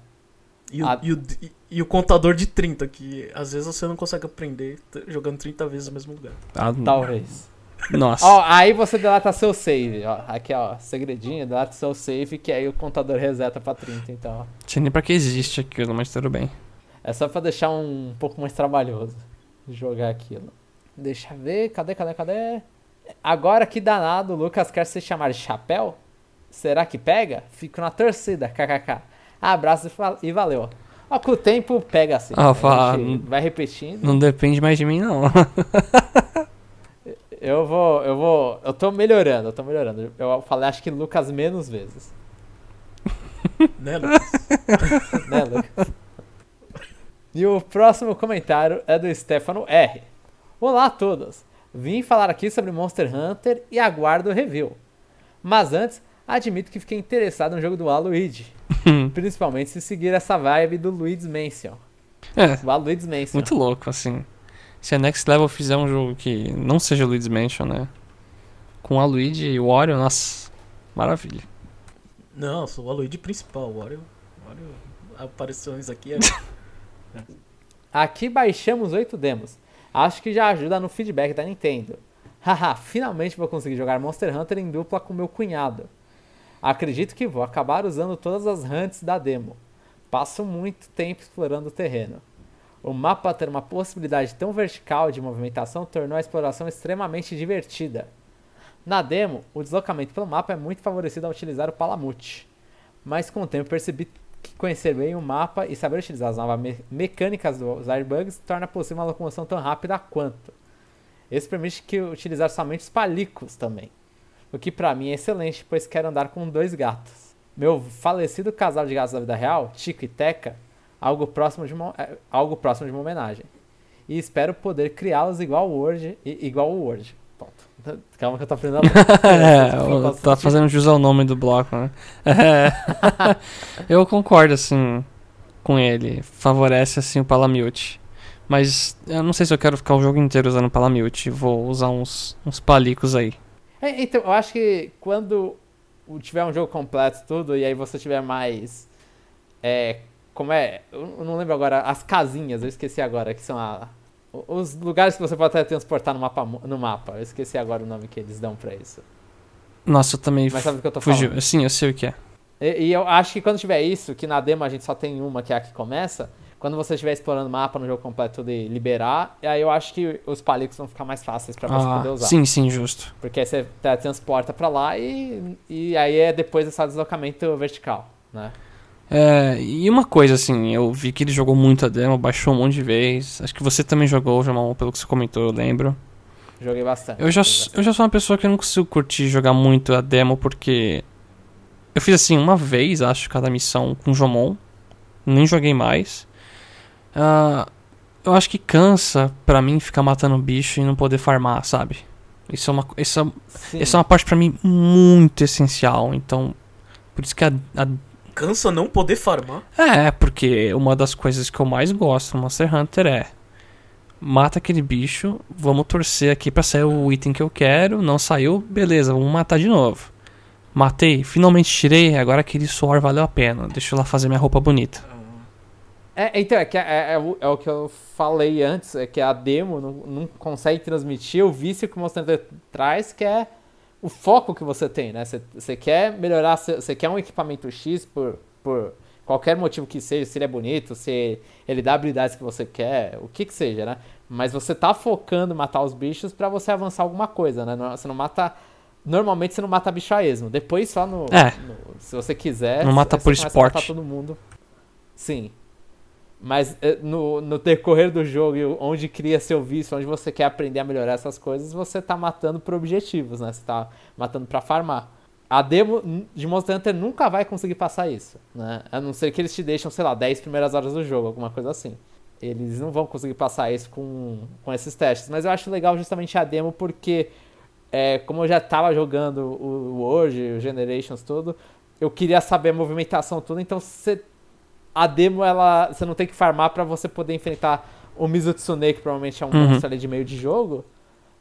E o, Ah. e, o, e- o contador de 30, que às vezes você não consegue aprender jogando 30 vezes no mesmo lugar. Ah, Talvez. Nossa. Ó, aí você delata seu save, ó. Aqui, ó, segredinho, delata seu save, que aí o contador reseta pra 30, então, sei nem pra que existe aquilo, mas tudo bem. É só pra deixar um, pouco mais trabalhoso jogar aquilo. Deixa eu ver, cadê, cadê, cadê? Agora que danado, o Lucas quer se chamar de chapéu? Será que pega? Fico na torcida, kkk. Abraço e e valeu. Ó, com o tempo pega assim. Ah, a fa- gente vai repetindo. Não depende mais de mim, não. Eu vou, eu vou, eu tô melhorando, eu tô melhorando. Eu falei acho que Lucas menos vezes. Né, Lucas? né, Lucas? E o próximo comentário é do Stefano R. Olá a todos! Vim falar aqui sobre Monster Hunter e aguardo o review. Mas antes, admito que fiquei interessado no jogo do Aluigi. principalmente se seguir essa vibe do Luigi's Mansion. é, O Aluigi's Mansion. muito louco, assim. Se a Next Level fizer um jogo que não seja Luigi's Mansion, né? Com a Luigi e o Wario, nossa, maravilha. Não, sou o Aloyd principal. O Wario, o Wario aparições aqui é. Aqui baixamos 8 demos. Acho que já ajuda no feedback da Nintendo. Haha, finalmente vou conseguir jogar Monster Hunter em dupla com meu cunhado. Acredito que vou acabar usando todas as hunts da demo. Passo muito tempo explorando o terreno. O mapa ter uma possibilidade tão vertical de movimentação tornou a exploração extremamente divertida. Na demo, o deslocamento pelo mapa é muito favorecido ao utilizar o Palamute. Mas com o tempo percebi que conhecer bem o mapa e saber utilizar as novas me- mecânicas dos airbugs torna possível uma locomoção tão rápida quanto. Isso permite que utilizar somente os palicos também. O que pra mim é excelente, pois quero andar com dois gatos. Meu falecido casal de gatos da vida real, Tico e Teca, algo próximo de uma, é, algo próximo de uma homenagem. E espero poder criá-los igual o Word, igual o Word. Ponto. Calma que eu tô aprendendo. É, tá fazendo jus ao nome do bloco, né? É. eu concordo, assim, com ele. Favorece, assim, o Palamute. Mas eu não sei se eu quero ficar o jogo inteiro usando Palamute. Vou usar uns, uns palicos aí. É, então, eu acho que quando o- tiver um jogo completo tudo, e aí você tiver mais. É. Como é? Eu não lembro agora. As casinhas, eu esqueci agora, que são a. Os lugares que você pode até transportar no mapa, no mapa. Eu esqueci agora o nome que eles dão pra isso. Nossa, eu também Mas sabe do que eu tô fugiu. falando? Sim, eu sei o que é. E, e eu acho que quando tiver isso, que na demo a gente só tem uma, que é a que começa, quando você estiver explorando o mapa no jogo completo de liberar, aí eu acho que os palicos vão ficar mais fáceis pra você poder Ah, usar. sim, sim, justo. Porque aí você transporta pra lá e, e aí é depois esse deslocamento vertical, né? É, e uma coisa assim, eu vi que ele jogou muito a demo, baixou um monte de vezes. Acho que você também jogou, Jamão, pelo que você comentou, eu lembro. Joguei bastante. Eu já, bastante. eu já sou uma pessoa que eu não consigo curtir jogar muito a demo porque eu fiz assim uma vez, acho, cada missão com o Jomon. Nem joguei mais. Ah, eu acho que cansa pra mim ficar matando bicho e não poder farmar, sabe? Isso é uma, isso é, essa é uma parte pra mim muito essencial. Então, por isso que a, a Cansa não poder farmar. é, porque uma das coisas que eu mais gosto no Monster Hunter é mata aquele bicho, vamos torcer aqui pra sair o item que eu quero, não saiu, beleza, vamos matar de novo. Matei, finalmente tirei, agora aquele suor valeu a pena. Deixa eu lá fazer minha roupa bonita. É, então, é, que é, é o- é o que eu falei antes, é que a demo não, não consegue transmitir o vício que o Monster Hunter traz, que é o foco que você tem, né? Você- Você quer melhorar, você quer um equipamento X por, por qualquer motivo que seja, se ele é bonito, se ele dá habilidades que você quer, o que que seja, né? Mas você tá focando em matar os bichos pra você avançar alguma coisa, né? Você não mata... Normalmente você não mata bicho a esmo. Depois só no... É. no- se você quiser... Não mata você por esporte. matar todo mundo. Sim. Mas eh, no, no decorrer do jogo, onde cria seu vício, onde você quer aprender a melhorar essas coisas, você tá matando por objetivos, né? Você tá matando pra farmar. A demo de Monster Hunter nunca vai conseguir passar isso, né? A não ser que eles te deixam, sei lá, 10 primeiras horas do jogo, alguma coisa assim. Eles não vão conseguir passar isso com, com esses testes. Mas eu acho legal justamente a demo porque, é, como eu já tava jogando o World, o Generations tudo, eu queria saber a movimentação toda, então você a demo ela você não tem que farmar pra você poder enfrentar o Mizutsune, que provavelmente é um Uhum. monstro ali de meio de jogo.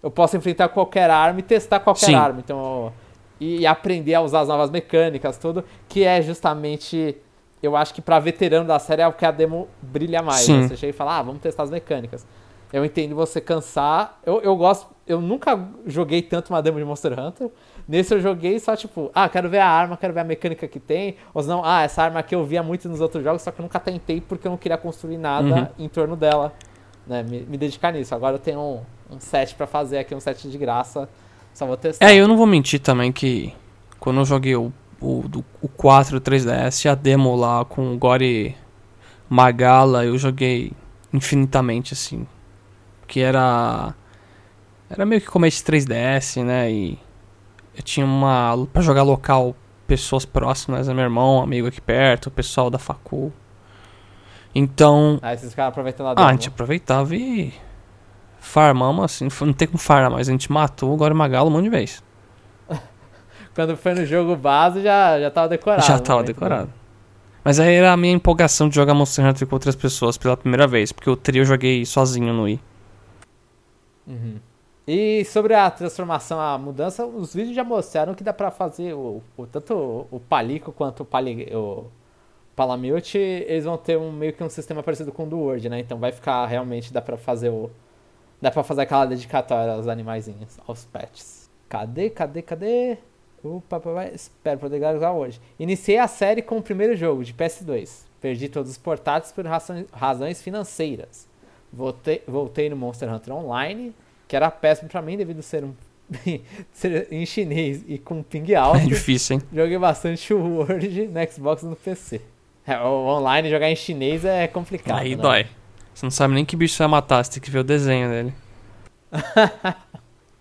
Eu posso enfrentar qualquer arma e testar qualquer Sim. arma, então e, e aprender a usar as novas mecânicas, tudo, que é justamente eu acho que pra veterano da série é o que a demo brilha mais. Né? Você chega e fala, ah, vamos testar as mecânicas. Eu entendo você cansar. Eu, eu gosto. Eu nunca joguei tanto uma demo de Monster Hunter. Nesse eu joguei só tipo, ah, quero ver a arma, quero ver a mecânica que tem. Ou não, ah, essa arma aqui eu via muito nos outros jogos, só que eu nunca tentei porque eu não queria construir nada em torno dela. Né, me, me dedicar nisso. Agora eu tenho um, um set pra fazer aqui, um set de graça. Só vou testar. É, eu não vou mentir também que quando eu joguei o, o, do- o 4 3DS, a demo lá com o Gore Magala, eu joguei infinitamente, assim. Que era. Era meio que como esse 3DS, né? E eu tinha uma. Pra jogar local, pessoas próximas, né, meu irmão, amigo aqui perto, o pessoal da Facul. Então. Aí vocês ficaram aproveitando a Ah, demo. a gente aproveitava e. Farmamos assim, não tem como farmar, mas a gente matou o Gore Magala um monte de vezes. Quando foi no jogo base, já, já tava decorado. Já né? tava decorado. Mas aí era a minha empolgação de jogar Monster Hunter com outras pessoas pela primeira vez, porque o trio eu joguei sozinho no Wii. Uhum. E sobre a transformação, a mudança, os vídeos já mostraram que dá pra fazer o, o- tanto o, Palico quanto o, Pali, o Palamute, eles vão ter um meio que um sistema parecido com o do Word, né? Então vai ficar realmente dá pra fazer o dá pra fazer aquela dedicatória aos animaizinhos, aos pets. Cadê, cadê, cadê? Opa, papai, espero poder gravar hoje. Iniciei a série com o primeiro jogo de PS2. Perdi todos os portáteis por razões, razões financeiras. Voltei, voltei no Monster Hunter Online, que era péssimo pra mim devido ser, um, ser em chinês e com ping alto. É difícil, hein? Joguei bastante o Word no Xbox e no PC. É, o online jogar em chinês é complicado. aí né? dói. Você não sabe nem que bicho você vai matar, você tem que ver o desenho dele.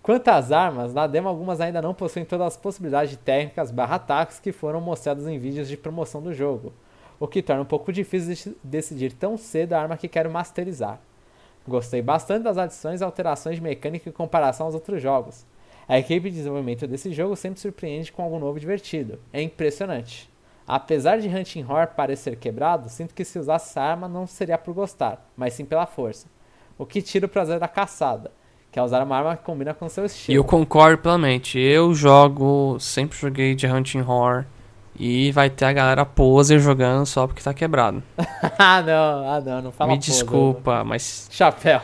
Quanto às armas, na demo algumas ainda não possuem todas as possibilidades de técnicas barra ataques que foram mostradas em vídeos de promoção do jogo, o que torna um pouco difícil de decidir tão cedo a arma que quero masterizar. Gostei bastante das adições e alterações de mecânica em comparação aos outros jogos. A equipe de desenvolvimento desse jogo sempre surpreende com algo novo e divertido. É impressionante. Apesar de Hunting Horror parecer quebrado, sinto que se usasse essa arma não seria por gostar, mas sim pela força. O que tira o prazer da caçada, que é usar uma arma que combina com seu E estilo. eu concordo plenamente. Eu jogo, sempre joguei de Hunting Horror. E vai ter a galera poser jogando só porque tá quebrado. ah, não, ah, não, não fala Me pose, desculpa, mas, não. Chapéu.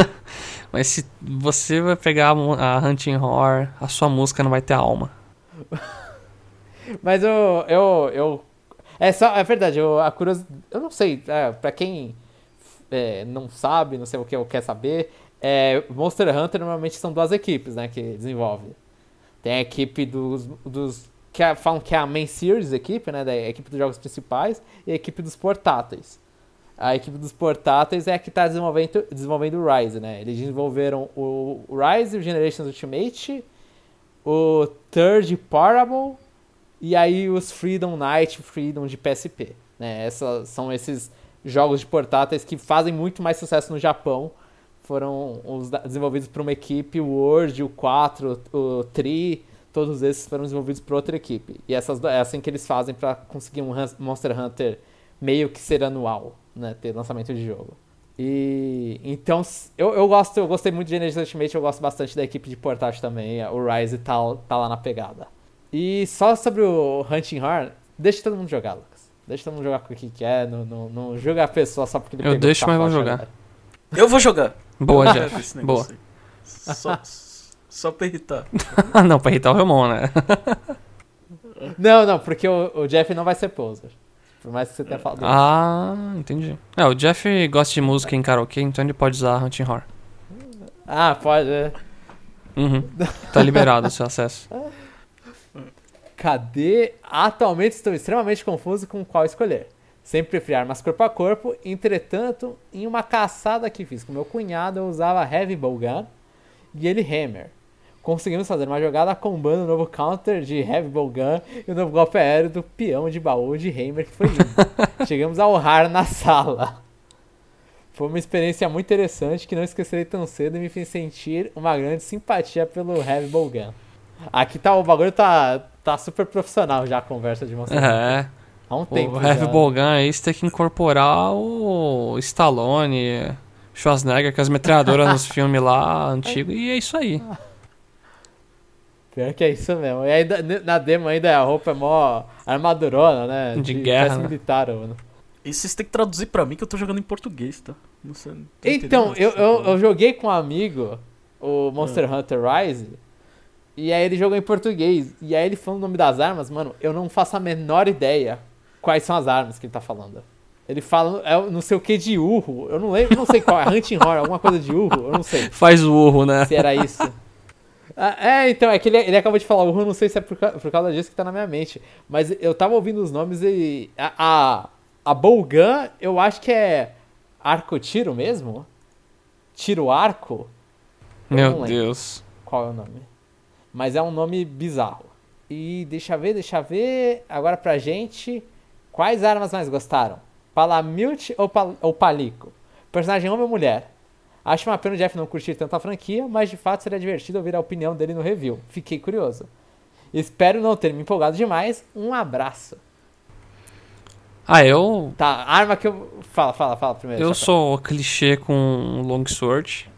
mas se você vai pegar a Hunting Horror, a sua música não vai ter alma. Mas eu, eu, eu. É só, é verdade, eu, a curiosidade. Eu não sei, é, pra quem é, não sabe, não sei o que eu quer saber, é, Monster Hunter normalmente são duas equipes, né, que desenvolve. Tem a equipe dos, dos que é, falam que é a main series equipe, né? Da equipe dos jogos principais e a equipe dos portáteis. A equipe dos portáteis é a que está desenvolvendo, desenvolvendo o Rise, né? Eles desenvolveram o Rise, o Generations Ultimate, o Third Parable e aí os Freedom Night, Freedom de PSP. Né? Essas são esses jogos de portáteis que fazem muito mais sucesso no Japão. Foram os desenvolvidos por uma equipe, o Word, o 4, o Tri, todos esses foram desenvolvidos por outra equipe. E essas, é assim que eles fazem para conseguir um Monster Hunter meio que ser anual, né? Ter lançamento de jogo. E então eu, eu gosto, eu gostei muito de Energy Ultimate, eu gosto bastante da equipe de portátil também. O Rise tá, tá lá na pegada. E só sobre o Hunting Horn, deixa todo mundo jogar, Lucas. Deixa todo mundo jogar com o que quer, não, não, não joga a pessoa só porque ele Eu deixo, mas vou jogar. Agora. Eu vou jogar. Boa, Jeff. Boa. Só, só pra irritar. não, pra irritar o Ramon, né? não, não, porque o, o, Jeff não vai ser poser. Por mais que você tenha falado. Ah, entendi. É, o Jeff gosta de música em karaokê, então ele pode usar Hunting Horror. Ah, pode. É. Uhum. Tá liberado o seu acesso. Cadê? Atualmente estou extremamente confuso com qual escolher. Sempre preferi armas corpo a corpo, entretanto, em uma caçada que fiz com meu cunhado, eu usava Heavy Bowgun e ele Hammer. Conseguimos fazer uma jogada combando o novo counter de Heavy Bowgun e o novo golpe aéreo do peão de baú de Hammer, que foi lindo. Chegamos a honrar na sala. Foi uma experiência muito interessante que não esquecerei tão cedo e me fez sentir uma grande simpatia pelo Heavy Bowgun. Aqui tá, o bagulho tá, tá super profissional já a conversa de Monster É. Há um tempo. O Heavy Bogan aí você tem que incorporar o Stallone, Schwarzenegger, com as metralhadoras nos filmes lá antigos, e é isso aí. Pior que é isso mesmo. E aí na demo ainda a roupa é mó armadurona, né? De, de guerra. Né? militar, mano. E vocês têm que traduzir pra mim que eu tô jogando em português, tá? Não sei, não então, eu, eu, eu, joguei com um amigo o Monster ah. Hunter Rise. E aí ele jogou em português. E aí ele falando o nome das armas, mano, eu não faço a menor ideia quais são as armas que ele tá falando. Ele fala, é, não sei o que de urro. Eu não lembro, não sei qual é. Hunting Horror, alguma coisa de urro, eu não sei. Faz o urro, né? Se era isso. Ah, é, então, é que ele, ele acabou de falar urro, não sei se é por, por causa disso que tá na minha mente. Mas eu tava ouvindo os nomes e. A, a, a Bolgan, eu acho que é arco-tiro mesmo? Tiro-arco? Meu Deus. Qual é o nome? Mas é um nome bizarro. E deixa ver, deixa ver. Agora pra gente. Quais armas mais gostaram? Palamute ou, pal ou Palico? Personagem homem ou mulher? Acho uma pena o Jeff não curtir tanto a franquia, mas de fato seria divertido ouvir a opinião dele no review. Fiquei curioso. Espero não ter me empolgado demais. Um abraço. Ah, eu. Tá, arma que eu. Fala, fala, fala primeiro. Eu sou clichê com Longsword.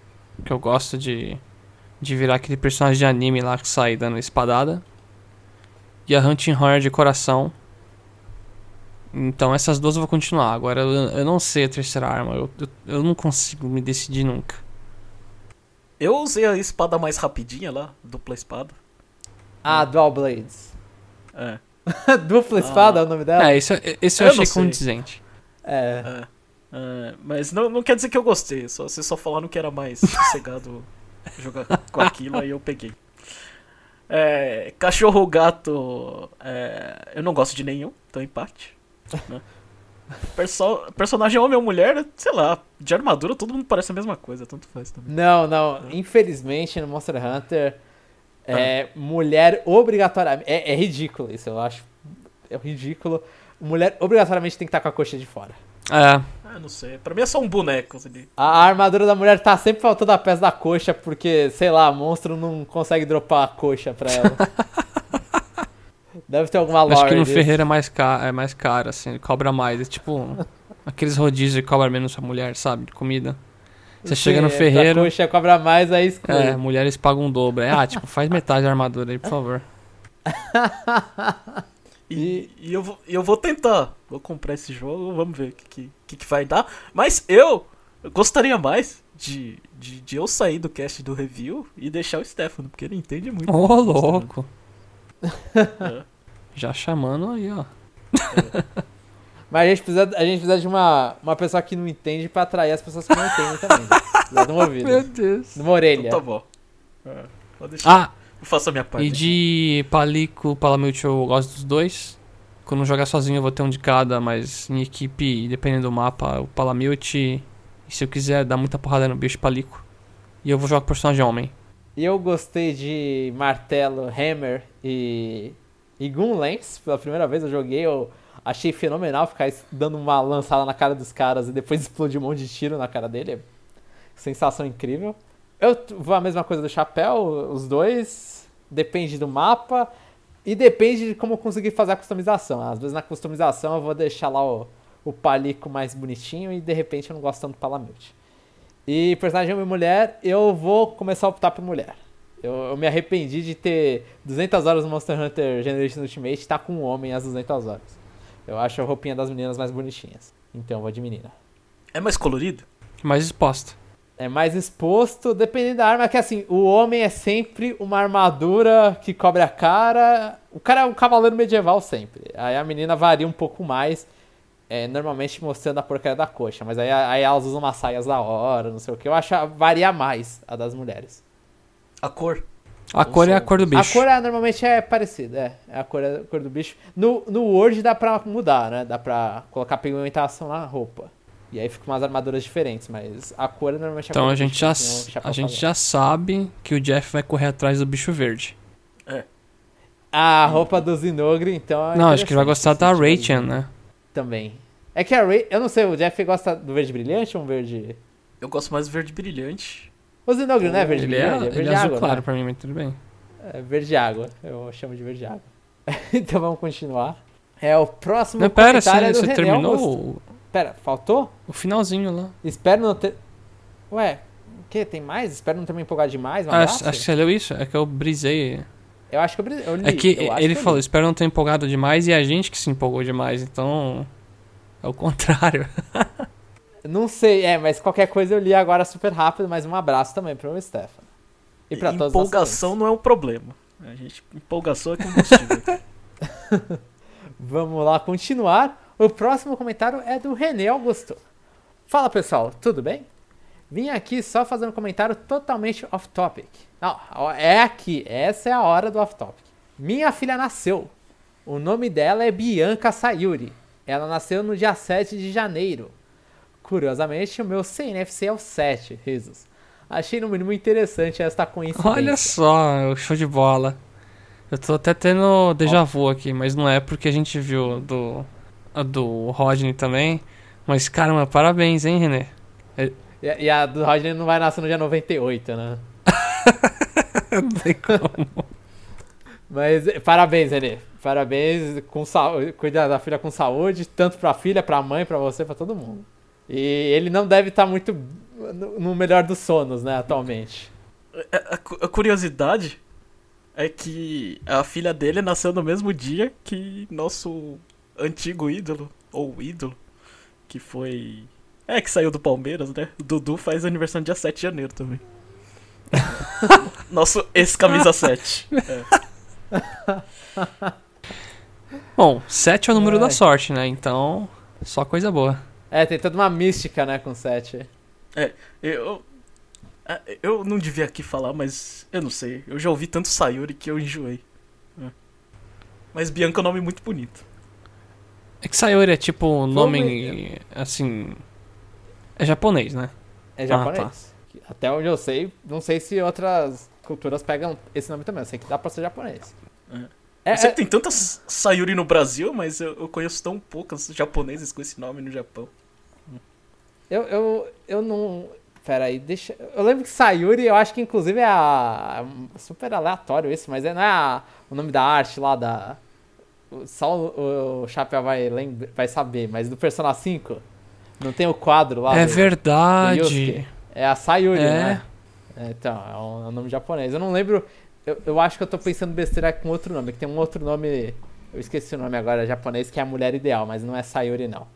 Que eu gosto de de virar aquele personagem de anime lá que sai dando espadada. E a Hunting Horror de coração. Então essas duas eu vou continuar. Agora eu, eu não sei a terceira arma. Eu, eu, eu, não consigo me decidir nunca. Eu usei a espada mais rapidinha lá, dupla espada. Ah, Dual Blades. É. dupla espada ah. é o nome dela? É, esse, esse eu, eu achei condizente. É. é. é. mas não, não quer dizer que eu gostei. Só, vocês só falaram que era mais sossegado jogar com aquilo, aí eu peguei. É, cachorro gato, é, eu não gosto de nenhum, então empate. Né? Perso personagem homem ou mulher, sei lá, de armadura todo mundo parece a mesma coisa, tanto faz também. Não, não, é. infelizmente no Monster Hunter, é, ah. mulher obrigatoriamente. É, é ridículo isso, eu acho. É ridículo. Mulher obrigatoriamente tem que estar com a coxa de fora. É. Ah, não sei. Pra mim é só um boneco. Assim. A armadura da mulher tá sempre faltando a peça da coxa, porque, sei lá, monstro não consegue dropar a coxa pra ela. Deve ter alguma lore Acho que no desse. Ferreira é mais, caro, é mais caro, assim, cobra mais. É tipo aqueles rodízios que cobra menos a mulher, sabe? De comida. Você Sim, chega no ferreiro. A coxa cobra mais, aí exclui. É, mulheres pagam um dobro. É, ah, tipo, faz metade da armadura aí, por favor. E, e eu, vou, eu vou tentar. Vou comprar esse jogo, vamos ver o que, que, que, vai dar. Mas eu, gostaria mais de, de, de, eu sair do cast do review e deixar o Stefano, porque ele entende muito. Ô, oh, louco! É. Já chamando aí, ó. É. Mas a gente precisa, a gente precisa de uma, uma pessoa que não entende pra atrair as pessoas que não entendem também. Precisa de uma ouvido. Meu Deus. De uma orelha. Então, tá bom. É, ah, Eu faço a minha parte. E de Palico, Palamute eu gosto dos dois. Quando jogar sozinho eu vou ter um de cada, mas em equipe, dependendo do mapa, o Palamute. E se eu quiser dar muita porrada no bicho, Palico. E eu vou jogar com personagem homem. E eu gostei de Martelo, Hammer e, e Gun Lance. Pela primeira vez eu joguei, eu achei fenomenal ficar dando uma lançada na cara dos caras e depois explodir um monte de tiro na cara dele. Sensação incrível. Eu vou a mesma coisa do chapéu, os dois. Depende do mapa. E depende de como eu conseguir fazer a customização. Às vezes na customização eu vou deixar lá o, o palico mais bonitinho e de repente eu não gosto tanto do palamute. E personagem homem e mulher, eu vou começar a optar por mulher. Eu, eu me arrependi de ter 200 horas no Monster Hunter Generation Ultimate e tá com um homem às 200 horas. Eu acho a roupinha das meninas mais bonitinhas. Então eu vou de menina. É mais colorido? Mais exposta. É mais exposto, dependendo da arma, que assim, o homem é sempre uma armadura que cobre a cara. O cara é um cavaleiro medieval sempre. Aí a menina varia um pouco mais, é, normalmente mostrando a porcaria da coxa. Mas aí, aí elas usam umas saias da hora, não sei o que. Eu acho a- varia mais a das mulheres. A cor? A cor é a cor do bicho. A cor é, normalmente é parecida, é. é a, cor, é a cor do bicho. No, no Word dá pra mudar, né? Dá pra colocar pigmentação na roupa. E aí ficam umas armaduras diferentes, mas a cor é normalmente a Então cor a do gente, bicho, já, que nem o Chapéu a gente já sabe que o Jeff vai correr atrás do bicho verde. A roupa do Zinogre, então. é Não, acho que ele vai gostar da Rachel, né? Também. É que a Ray. Eu não sei, o Jeff gosta do verde brilhante ou um verde. Eu gosto mais do verde brilhante. O Zinogre não é verde Ele é, brilhante? É verde ele é azul água. claro né? pra mim, mas tudo bem. É verde água. Eu chamo de verde água. então vamos continuar. É o próximo Não, pera, comentário é você, do você terminou Augusto. Pera, faltou? o finalzinho lá. Espero não ter. Ué, o que? Tem mais? Espero não ter me empolgado demais. Ah, abraço? acho que você leu isso? É que eu brisei. Eu acho que eu, eu li. É que ele que falou, li. espero não ter empolgado demais e a gente que se empolgou demais, então. É o contrário. Não sei, é, mas qualquer coisa eu li agora super rápido, mas um abraço também pro Stefano. E pra todos Empolgação não é um problema. A gente, empolgação é combustível. Vamos lá continuar. O próximo comentário é do René Augusto. Fala pessoal, tudo bem? Vim aqui só fazer um comentário totalmente off-topic. Não, é aqui, essa é a hora do off-topic. Minha filha nasceu. O nome dela é Bianca Sayuri. Ela nasceu no dia 7 de janeiro. Curiosamente, o meu CNFC é o 7, risos. Achei no mínimo interessante esta coincidência. Olha só, show de bola. Eu tô até tendo déjà vu aqui, mas não é porque a gente viu do, do Rodney também. Mas caramba, parabéns, hein, René? E, e a do Rodney não vai nascer no dia 98, né? Não tem como. Mas parabéns, Renê. Parabéns, com saúde, cuida da filha com saúde, tanto pra filha, pra mãe, pra você, pra todo mundo. E ele não deve estar muito no melhor dos sonos, né, atualmente. A, a cu- a curiosidade é que a filha dele nasceu no mesmo dia que nosso antigo ídolo, ou ídolo, que foi. É, que saiu do Palmeiras, né? O Dudu faz aniversário no dia 7 de janeiro também. Nosso ex-camisa 7. É. Bom, 7 é o número Ai. da sorte, né? Então, só coisa boa. É, tem toda uma mística, né, com 7. Eu. é, Eu não devia aqui falar, mas eu não sei. Eu já ouvi tanto Sayuri que eu enjoei. É. Mas Bianca é um nome muito bonito. É que Sayori é tipo um nome, assim... É japonês, né? É Ah, japonês. Até onde eu sei, não sei se outras culturas pegam esse nome também. Eu sei que dá pra ser japonês. É, eu sei é- que tem tantas Sayuri no Brasil, mas eu, eu conheço tão poucas japoneses com esse nome no Japão. Eu, eu, eu não. Pera aí, deixa. Eu lembro que Sayuri, eu acho que inclusive é a. Super aleatório isso, mas é, não é a- o nome da arte lá da. o- Só o, o Chapéu vai, lembra, vai saber, mas do Persona 5 não tem o quadro lá. é do- do verdade. Yusuke. É a Sayuri, É. né? É, então, é um, é um nome japonês. Eu não lembro. Eu, eu acho que eu tô pensando besteira com outro nome, que tem um outro nome. Eu esqueci o nome agora japonês, que é a mulher ideal, mas não é Sayuri, não.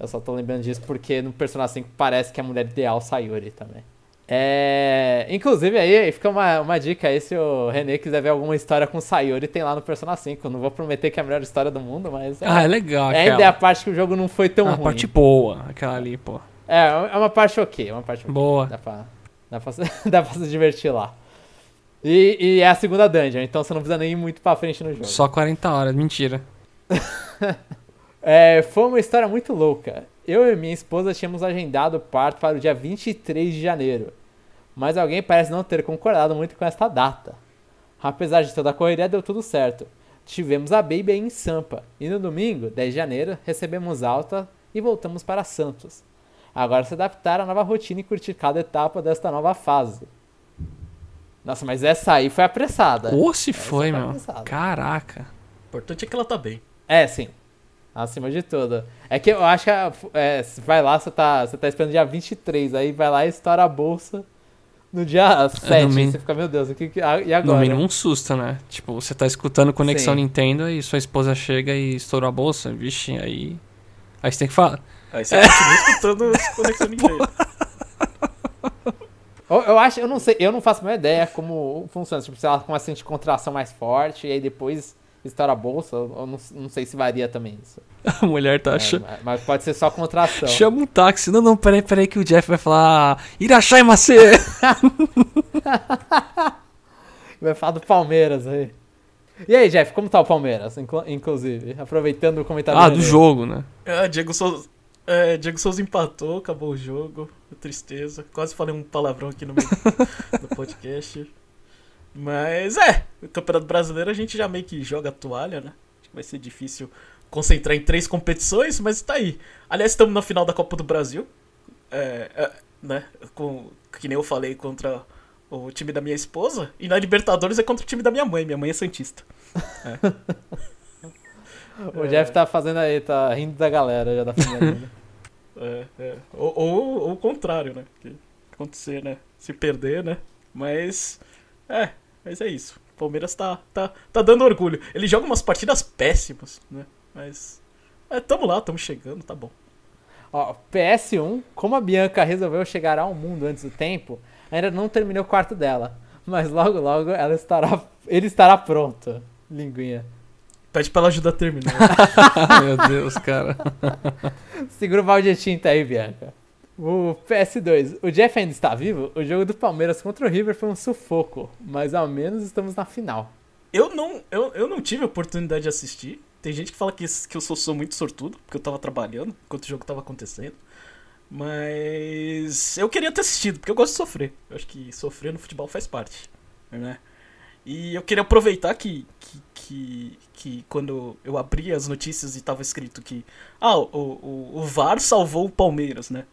Eu só tô lembrando disso porque no Persona 5 parece que é a mulher ideal Sayuri também. É. Inclusive aí, fica uma, uma dica aí se o René quiser ver alguma história com Sayuri, tem lá no Persona 5. Eu não vou prometer que é a melhor história do mundo, mas. Ah, é legal é ainda é a parte que o jogo não foi tão a ruim. parte boa, aquela ali, pô. É, é uma parte ok, é uma parte ok. Boa. Dá pra, dá pra, se- dá pra se divertir lá. E, e é a segunda dungeon, então você não precisa nem ir muito pra frente no jogo. Só 40 horas, mentira. É, foi uma história muito louca. Eu e minha esposa tínhamos agendado o parto para o dia 23 de janeiro, mas alguém parece não ter concordado muito com esta data. Apesar de toda a correria, deu tudo certo. Tivemos a baby em Sampa, e no domingo, 10 de janeiro, recebemos alta e voltamos para Santos. Agora se adaptar à nova rotina e curtir cada etapa desta nova fase. Nossa, mas essa aí foi apressada. Ou se Essa foi, meu. Caraca. O importante é que ela tá bem. É, sim. Acima de tudo. É que eu acho que é, vai lá, você tá, você tá esperando dia 23, aí vai lá e estoura a bolsa no dia 7. mínimo- Você fica, meu Deus, o que, que e agora? No mínimo um susto, né? Tipo, você tá escutando Conexão Sim. Nintendo e sua esposa chega e estourou a bolsa. Vixe, aí. Aí você tem que falar. Aí você continua escutando Conexão Nintendo. Eu, eu acho, eu não sei, eu não faço a menor ideia como funciona. Tipo, se ela começa a sentir contração mais forte e aí depois estoura a bolsa, eu não, não sei se varia também isso. A mulher tá É, achando. mas- mas pode ser só contração. Chama um táxi. Não, não, peraí, peraí que o Jeff vai falar. Irachai Macê! Vai falar do Palmeiras aí. E aí, Jeff, como tá o Palmeiras, inclu- inclusive? Aproveitando o comentário Ah, do dele. jogo, né? Ah, Diego Souza. É, Diego Souza empatou, acabou o jogo. Tristeza. Quase falei um palavrão aqui no meio do podcast. Mas é, o Campeonato Brasileiro a gente já meio que joga a toalha, né? Acho que vai ser difícil concentrar em três competições, mas tá aí. Aliás, estamos na final da Copa do Brasil. É, é, né? Com, que nem eu falei contra o time da minha esposa. E na Libertadores é contra o time da minha mãe. Minha mãe é Santista. O Jeff tá fazendo aí, tá rindo da galera já da família. dele. É, é. Ou, ou, ou o contrário, né? Que acontecer, né? Se perder, né? Mas. É, mas é isso. O Palmeiras tá, tá, tá dando orgulho. Ele joga umas partidas péssimas, né? Mas. É, tamo lá, tamo chegando, tá bom. Ó, PS1, como a Bianca resolveu chegar ao mundo antes do tempo, ainda não terminou o quarto dela. Mas logo, logo ela estará, ele estará pronto. Linguinha. Pede pra ela ajudar a terminar. Meu Deus, cara. Segura o balde de tinta aí, Bianca. O PS2, o Jeff ainda está vivo? O jogo do Palmeiras contra o River foi um sufoco, mas ao menos estamos na final. eu, não, eu, eu não tive a oportunidade de assistir. Tem gente que fala que, que eu sou, sou muito sortudo, porque eu tava trabalhando enquanto o jogo tava acontecendo. Mas eu queria ter assistido, porque eu gosto de sofrer. Eu acho que sofrer no futebol faz parte, né? E eu queria aproveitar que, que, que, que quando eu abri as notícias e tava escrito que ah, o, o, o VAR salvou o Palmeiras, né?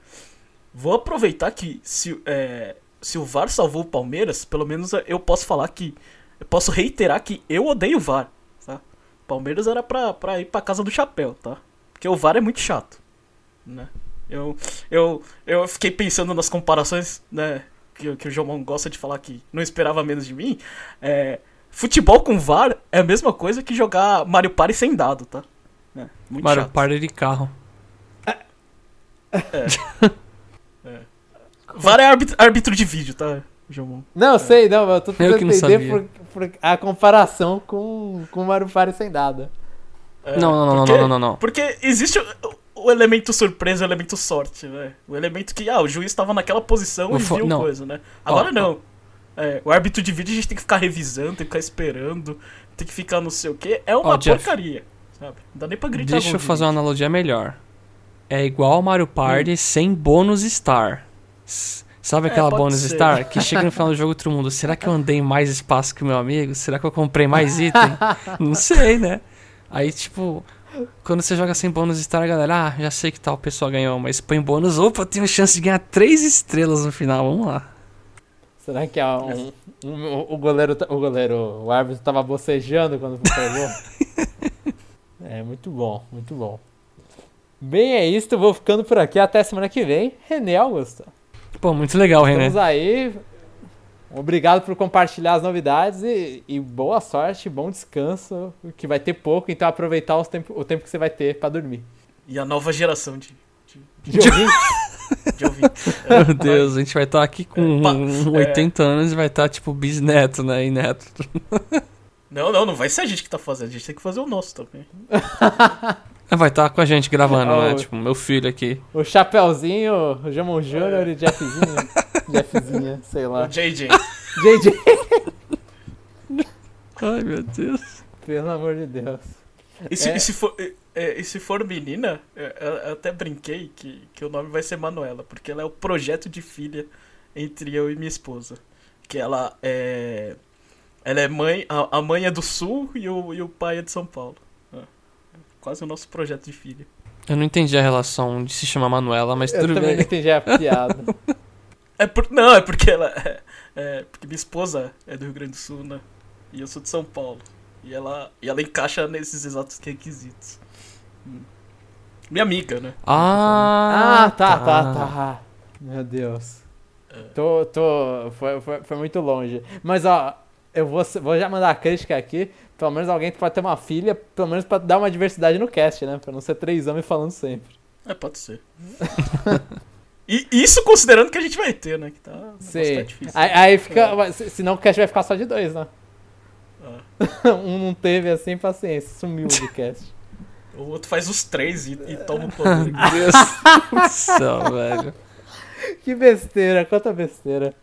Vou aproveitar que se, é, se o VAR salvou o Palmeiras, pelo menos eu posso falar que. Eu posso reiterar que eu odeio o VAR, tá? Palmeiras era pra, pra ir pra casa do chapéu, tá? Porque o VAR é muito chato, né? Eu, eu, eu fiquei pensando nas comparações, né? Que, que o João gosta de falar que não esperava menos de mim. É, futebol com VAR é a mesma coisa que jogar Mario Party sem dado, tá? É, Mario chato. Party de carro. VAR é árbitro, de vídeo, tá, João? Não, eu sei, não, eu tô Eu tentando que não entender por, por a comparação com, com o Mario Party sem nada. É, Não, não, não, porque- não, não, não, não. Porque existe o, o elemento surpresa e o elemento sorte, né? O elemento que, ah, o juiz estava naquela posição O e viu não. coisa, né? Agora Ó, não. É, o árbitro de vídeo a gente tem que ficar revisando, tem que ficar esperando, tem que ficar não sei o que. É uma Ó, Jeff. porcaria, sabe? Não dá nem pra gritar. Deixa eu fazer uma analogia melhor. É igual ao Mario Party sem bônus star. Sabe É, aquela bônus ser. star? Que chega no final do jogo todo mundo. Será que eu andei mais espaço que o meu amigo? Será que eu comprei mais item? Não sei, né? Aí, tipo, quando você joga sem bônus star, a galera, ah, já sei que tal pessoa ganhou, mas põe bônus, opa, eu tenho chance de ganhar três estrelas no final, vamos lá. Será que é um, um- o goleiro, o goleiro, o árbitro tava bocejando quando pegou? é, muito bom, muito bom. Bem, é isso, vou ficando por aqui até semana que vem. René Augusto. Pô, muito legal, René. Estamos aí. Obrigado por compartilhar as novidades e, e boa sorte, bom descanso, que vai ter pouco, então aproveitar os tempo, o tempo que você vai ter pra dormir. E a nova geração de, de, De ouvir? de ouvintes. É, Meu Deus, a gente vai estar aqui com É, pa- 80 anos e vai estar tipo bisneto, né? E neto. Não, não, não vai ser a gente que tá fazendo, a gente tem que fazer o nosso também. Vai estar com a gente gravando, né? Oh. Tipo, meu filho aqui. O Chapeuzinho, o Jamon Júnior e Jeffzinho. Jeffzinha, sei O lá. JJ. JJ. Ai, meu Deus. Pelo amor de Deus. E se, É. e se for, é, é, e se for menina, é, eu, eu até brinquei que, que o nome vai ser Manuela, porque ela é o projeto de filha entre eu e minha esposa. Que ela é. Ela é mãe. A, a mãe é do sul e o, e o pai é de São Paulo. É, quase o nosso projeto de filha. Eu não entendi a relação de se chamar Manuela, mas Eu tudo também não bem. entendi a piada. É por, não, é porque ela. É, é porque minha esposa é do Rio Grande do Sul, né? E eu sou de São Paulo. E ela, e ela encaixa nesses exatos requisitos. Hum. Minha amiga, né? Ah, Ah, tá, tá, tá. Meu Deus. Tô, tô. Foi, foi, foi muito longe. Mas, ó, eu vou, vou já mandar a crítica aqui. Pelo menos alguém que pode ter uma filha, pelo menos pra dar uma diversidade no cast, né? Pra não ser três homens falando sempre. É, pode ser. e isso considerando que a gente vai ter, né? Que tá, Sim. tá difícil. Aí, aí fica. se- Senão o cast vai ficar só de dois, né? Ah. um não teve assim, paciência, sumiu do cast. O outro faz os três e, e toma o poder. Meu Deus do céu, velho. Que besteira, quanta besteira.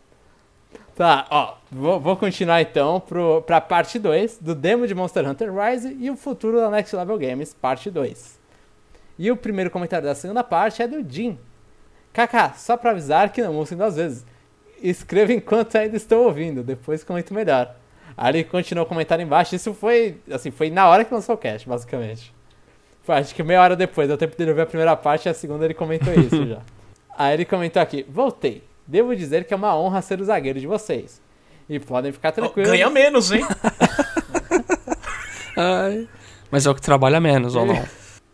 Tá, ó, vou, vou continuar então pro, pra parte 2 do demo de Monster Hunter Rise e o futuro da Next Level Games, parte 2. E o primeiro comentário da segunda parte é do Jim. Kaká, só pra avisar que não ouço duas vezes. Escreva enquanto ainda estou ouvindo, depois comento melhor. Aí ele continuou o comentário embaixo, isso foi, assim, foi na hora que lançou o cast, basicamente. Foi, acho que meia hora depois, deu tempo dele ouvir a primeira parte e a segunda ele comentou isso já. Aí ele comentou aqui: Voltei. Devo dizer que é uma honra ser o zagueiro de vocês. E podem ficar tranquilos. Ganha menos, hein? Ai. Mas é o que trabalha menos, ou não?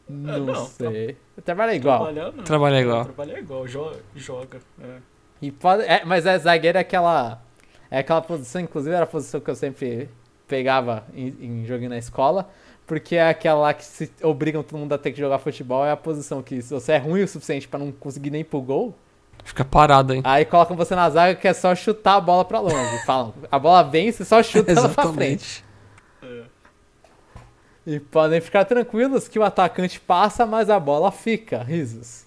Não, Não, sei. Trabalha igual. Trabalhar, não. Trabalha igual. Trabalhar igual, jo- joga. é. E pode, é, mas é zagueiro é aquela. É aquela posição, inclusive era a posição que eu sempre pegava em, em joguinho na escola. Porque é aquela lá que se obrigam todo mundo a ter que jogar futebol. É a posição que, se você é ruim o suficiente pra não conseguir nem ir pro gol, Fica parado, hein? aí colocam você na zaga que é só chutar a bola pra longe. Falam, a bola vem, você só chuta ela pra frente. É. E podem ficar tranquilos que o atacante passa, mas a bola fica. Risos.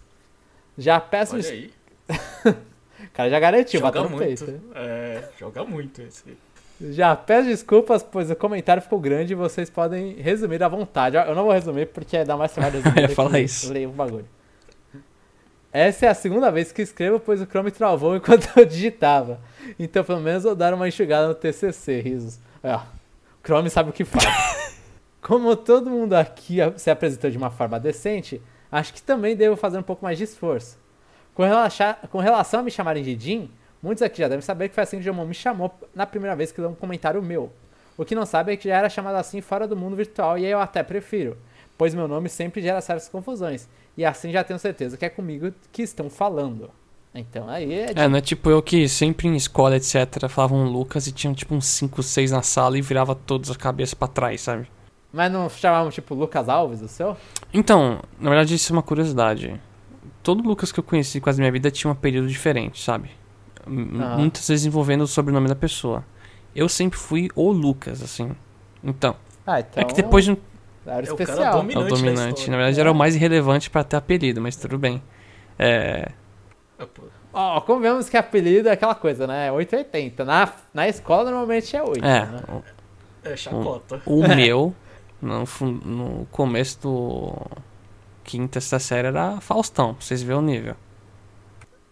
Já peço. Olha aí. O cara já garantiu, Joga bateu no muito. peito. É, joga muito esse. aí. Já peço desculpas, pois o comentário ficou grande e vocês podem resumir à vontade. Eu não vou resumir porque dá mais trabalho resumir. Eu ia falar isso. Ler o bagulho. Essa é a segunda vez que escrevo, pois o Chrome travou enquanto eu digitava. Então, pelo menos, vou dar uma enxugada no TCC, risos. Ó, o Chrome sabe o que faz. Como todo mundo aqui se apresentou de uma forma decente, acho que também devo fazer um pouco mais de esforço. Com, com relação a me chamarem de Jim, muitos aqui já devem saber que foi assim que o Jomon me chamou na primeira vez que deu um comentário meu. O que não sabe é que já era chamado assim fora do mundo virtual e eu até prefiro, pois meu nome sempre gera certas confusões. E assim já tenho certeza que é comigo que estão falando. Então aí é. É, não é tipo eu que sempre em escola, etc, falavam Lucas e tinham tipo uns 5, 6 na sala e virava todos a cabeça pra trás, sabe? Mas não chamavam tipo Lucas Alves o seu? Então, na verdade isso é uma curiosidade. Todo Lucas que eu conheci quase minha vida tinha um apelido diferente, sabe? M- Aham. Muitas vezes envolvendo o sobrenome da pessoa. Eu sempre fui o Lucas, assim. Então, Ah, então. é que depois de um Era É o cara especial. É o Dominante dominante. Na verdade, era o mais irrelevante pra ter apelido, mas tudo bem. É. Pô. Ó, como vemos que apelido é aquela coisa, né? 880. Na, na escola normalmente é 8. É, Né? É chacota. o meu, no, no começo do quinta, sexta série, era Faustão, pra vocês verem o nível.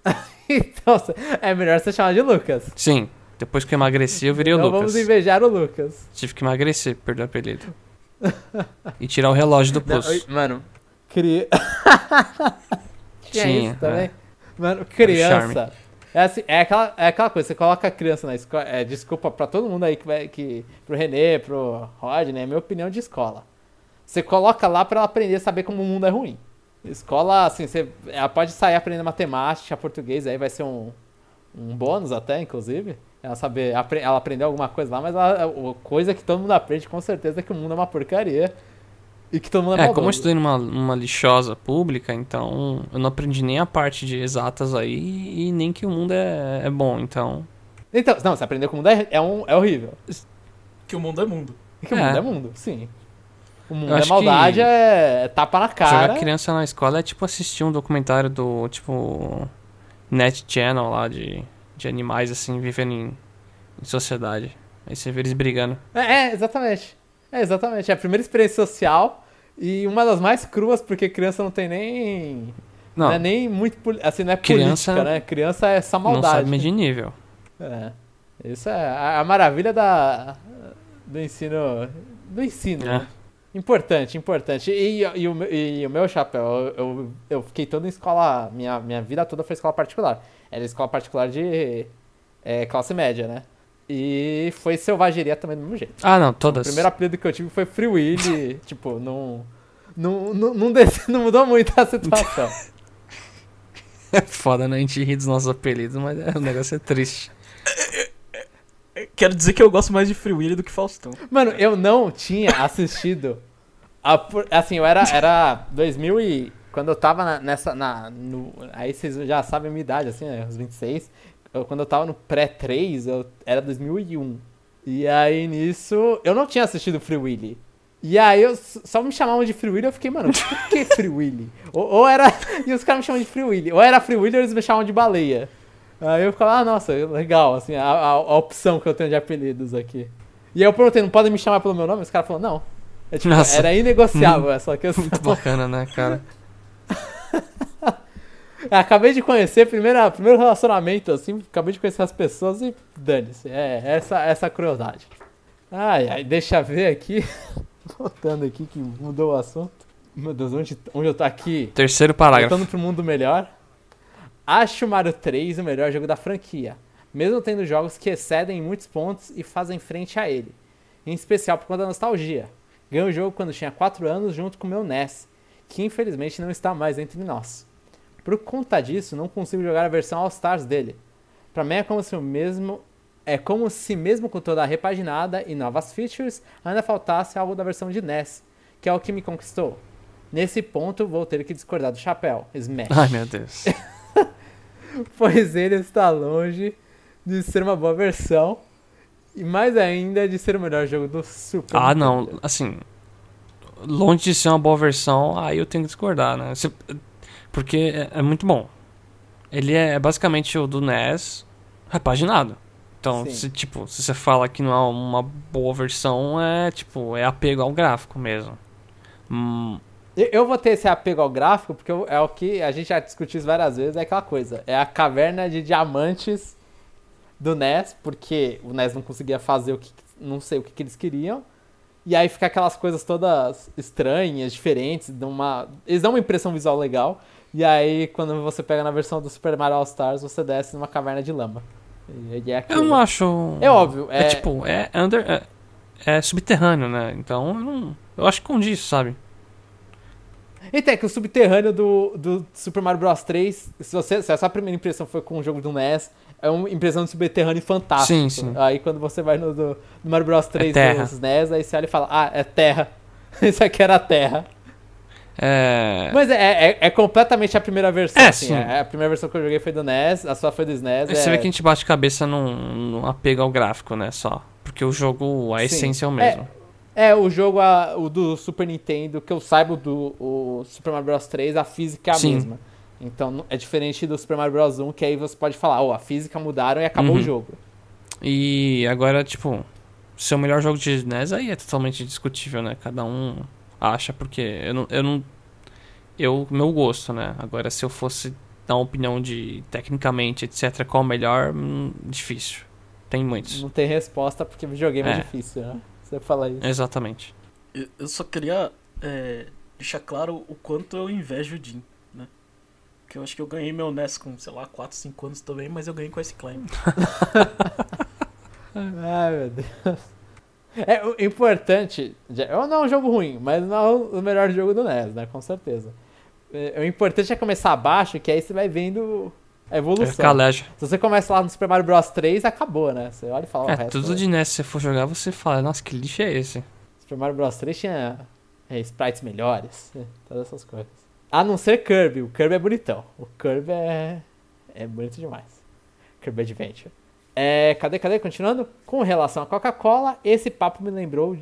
Então, é melhor você chamar de Lucas. Sim, depois que eu emagreci, eu virei o Não Lucas. vamos invejar o Lucas. Tive que emagrecer pra perder o apelido. e tirar o relógio do Não, pulso. oi, mano, cri... Tinha Tinha, isso também. é. Mano, criança. É, assim, é, aquela, é aquela coisa, você coloca a criança na escola. É, desculpa pra todo mundo aí que vai. Que, pro Renê, pro Rodney, é minha opinião de escola. Você coloca lá pra ela aprender a saber como o mundo é ruim. Escola, assim, você, ela pode sair aprendendo matemática, português, aí vai ser um, um bônus até, inclusive. Ela saber, apre- ela aprender alguma coisa lá, mas ela, a coisa que todo mundo aprende com certeza é que o mundo é uma porcaria. E que todo mundo é, É, como eu estudei numa, numa lixosa pública, então eu não aprendi nem a parte de exatas aí e nem que o mundo é, é bom, então. Então, não, você aprendeu que o mundo é, é, um, é horrível. Que o mundo é mundo. Que o É. mundo é mundo, sim. O mundo é maldade, é, é tapa na cara. Jogar criança na escola é tipo assistir um documentário do tipo Net Channel lá de, de animais assim vivendo em, em sociedade. Aí você vê eles brigando. É, é, exatamente. É, exatamente. É a primeira experiência social e uma das mais cruas, porque criança não tem nem. Não, Não, é nem muito. Assim, não é Criança política, né? Criança é só não maldade. sabe medir nível. É. Isso é a, a maravilha da, do ensino. Do ensino, É. né? Importante, importante. E, e, o, meu- e o meu chapéu, eu, eu, eu fiquei toda em escola. Minha, minha vida toda foi escola particular. Era escola particular de é, classe média, né? E foi selvageria também do mesmo jeito. Ah, não, O todas. primeiro apelido que eu tive foi Free Willy. tipo, não. Não, não, não, desce- não mudou muito a situação. É foda, né? A gente ri dos nossos apelidos, mas é, o negócio é triste. Quero dizer que eu gosto mais de Free Willy do que Faustão. Mano, eu não tinha assistido. a assim, eu era, era 2000 e. Quando eu tava na- nessa. Na, no, aí vocês já sabem a minha idade, assim, né? Uns 26. Eu, quando eu tava no pré-3, eu era 2001. E aí nisso. Eu não tinha assistido Free Willy. E aí eu só me chamavam de Free Willy, eu fiquei, mano, por que Free Willy? Ou, ou era. E os caras me chamam de Free Willy. Ou era Free Willy ou eles me chamavam de baleia. Aí eu ficava, ah, nossa, legal, assim, a, a, a opção que eu tenho de apelidos aqui. E aí eu perguntei, não podem me chamar pelo meu nome? Os caras falaram, não. É, tipo, era inegociável essa questão. Muito bacana, né, cara? acabei de conhecer, primeira, primeiro relacionamento, assim, acabei de conhecer as pessoas e dane-se. É, essa, essa crueldade. Ai, ai, deixa ver aqui. Voltando aqui que mudou o assunto. Meu Deus, onde, onde eu tô aqui? Terceiro parágrafo. Voltando pro mundo melhor. Acho o Mario 3 o melhor jogo da franquia, mesmo tendo jogos que excedem em muitos pontos e fazem frente a ele. Em especial por conta da nostalgia. Ganhei o jogo quando tinha 4 anos junto com o meu NES, que infelizmente não está mais entre nós. Por conta disso, não consigo jogar a versão All Stars dele. Pra mim é como se o mesmo é como se mesmo com toda a repaginada e novas features, ainda faltasse algo da versão de NES, que é o que me conquistou. Nesse ponto, vou ter que discordar do chapéu. Smash. Ai, meu Deus. pois ele está longe de ser uma boa versão e mais ainda de ser o melhor jogo do Super Ah, Nintendo. não. Assim, longe de ser uma boa versão, aí eu tenho que discordar, né? Se- porque é, é muito bom. Ele é basicamente o do NES repaginado. Então, Sim. se, tipo, se você fala que não é uma boa versão, é tipo, é apego ao gráfico mesmo. Hum, Eu- vou ter esse apego ao gráfico porque é o que a gente já discutiu isso várias vezes, é aquela coisa. É a caverna de diamantes do NES, porque o NES não conseguia fazer o que. não sei o que, que eles queriam. E aí fica aquelas coisas todas estranhas, diferentes, uma, eles dão uma impressão visual legal. E aí, quando você pega na versão do Super Mario All Stars, você desce numa caverna de lama. É eu não acho. É óbvio, É, é- tipo, é, under, é, é subterrâneo, né? Então, eu, não, eu acho que condiz, sabe? E tem que o subterrâneo do, do Super Mario Bros 3, se, você, se a sua primeira impressão foi com o jogo do NES, é uma impressão de subterrâneo fantástico. Sim, sim. Aí quando você vai no, do, no Mario Bros 3 terra. dos NES, aí você olha e fala, ah, é terra. Isso aqui era terra. É. Mas é, é, é completamente a primeira versão. É, assim, sim. é- a primeira versão que eu joguei foi do NES, a sua foi do SNES. Você é... vê que a gente bate cabeça num, num apego ao gráfico, né? Só. Porque o jogo, a Sim. essência é o mesmo. É, o jogo a- o do Super Nintendo, que eu saiba do o Super Mario Bros 3, a física é a Sim. mesma. Então é diferente do Super Mario Bros 1, que aí você pode falar, oh, a física mudaram e acabou Uhum. o jogo. E agora, tipo, seu melhor jogo de SNES aí é totalmente discutível, né? Cada um acha, porque eu não. Eu não eu, meu gosto, né? Agora, se eu fosse dar uma opinião de tecnicamente, etc., qual é o melhor, hum, difícil. Tem muitos. Não tem resposta porque videogame é, É. difícil, né? Você fala isso. Exatamente. Eu- Eu só queria é, deixar claro o quanto eu invejo o Jim, né? Porque eu acho que eu ganhei meu NES com, sei lá, 4, 5 anos também, mas eu ganhei com esse claim. Ai, meu Deus. É o importante. já- Não é um jogo ruim, mas não é o melhor jogo do NES, né? Com certeza. É, O importante é começar abaixo, que aí você vai vendo a evolução. Se você começa lá no Super Mario Bros 3, acabou, né? Você olha e fala o É, resto. tudo de NES, se você for jogar, você fala, nossa, que lixo é esse? Super Mario Bros 3 tinha é, sprites melhores, é, todas essas coisas. A não ser Kirby, o Kirby é bonitão. O Kirby é, é bonito demais. Kirby Adventure. É, cadê, cadê? Continuando. Com relação à Coca-Cola, esse papo me lembrou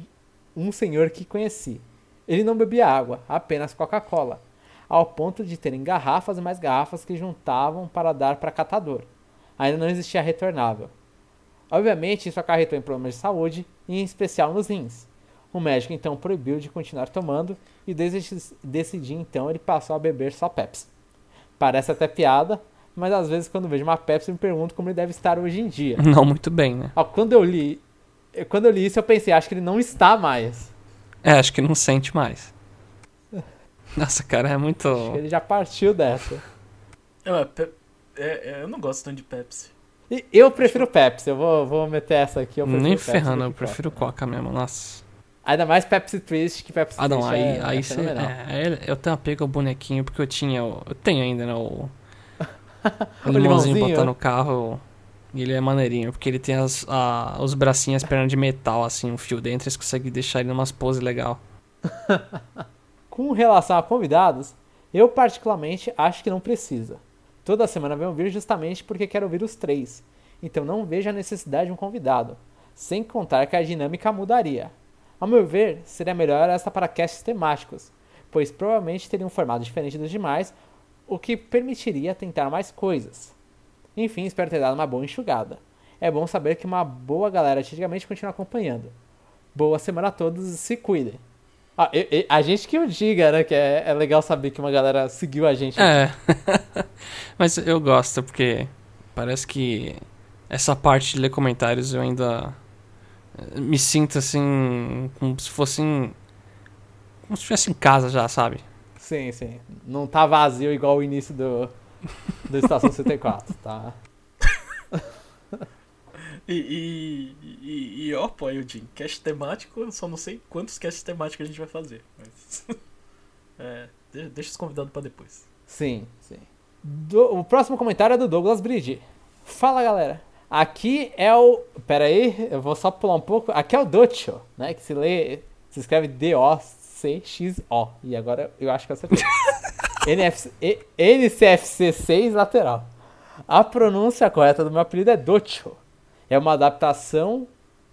um senhor que conheci. Ele não bebia água, apenas Coca-Cola, ao ponto de terem garrafas e mais garrafas que juntavam para dar para catador. Ainda não existia retornável. Obviamente, isso acarretou em problemas de saúde, em especial nos rins. O médico então proibiu de continuar tomando e desde desse dia então ele passou a beber só Pepsi. Parece até piada, mas às vezes quando vejo uma Pepsi me pergunto como ele deve estar hoje em dia. Não muito bem, né? Ó, quando eu li, quando eu li isso eu pensei, acho que ele não está mais. É, acho que não sente mais. Nossa, cara, é muito. Acho que ele já partiu dessa. É, pe- é, é, eu não gosto tanto de Pepsi. E eu prefiro Pepsi, eu vou, vou meter essa aqui. Eu prefiro Nem Pepsi ferrando, do eu prefiro Coca. Coca mesmo, nossa. Ainda mais Pepsi Twist, que Pepsi Ah, não, Twist aí, é, aí é você. fenomenal. É, eu tenho apego ao bonequinho porque eu tinha. Eu tenho ainda, né? O, o O limãozinho botar no carro. E ele é maneirinho, porque ele tem as, a- os bracinhos, as pernas de metal, assim, um fio dentro, eles conseguem deixar ele numas poses legal. Com relação a convidados, eu particularmente acho que não precisa. Toda semana venho vir justamente porque quero ouvir os três, então não vejo a necessidade de um convidado, sem contar que a dinâmica mudaria. Ao meu ver, seria melhor esta para casts temáticos, pois provavelmente teria um formato diferente dos demais, o que permitiria tentar mais coisas. Enfim, espero ter dado uma boa enxugada. É bom saber que uma boa galera antigamente continua acompanhando. Boa semana a todos e se cuidem. Ah, e- e- a gente que o diga, né? Que é, é legal saber que uma galera seguiu a gente. É. Mas eu gosto, porque parece que essa parte de ler comentários eu ainda eh, me sinto assim, como se fosse em- como se estivesse em casa já, sabe? Sim, sim. Não tá vazio igual o início do, do Estação 64, tá? E, e, e, e eu apoio, Jim. Cast temático, eu só não sei quantos casts temáticos a gente vai fazer. Mas. é, de- deixa os convidados pra depois. Sim, sim. Do- o próximo comentário é do Douglas Bridge. Fala, galera. Aqui é o. Pera aí, eu vou só pular um pouco. Aqui é o Docho, né? Que se lê. Se escreve D-O-C-X-O. E agora eu acho que acertei. NFC, E- NCFC 6 lateral. A pronúncia correta do meu apelido é Docho. É uma adaptação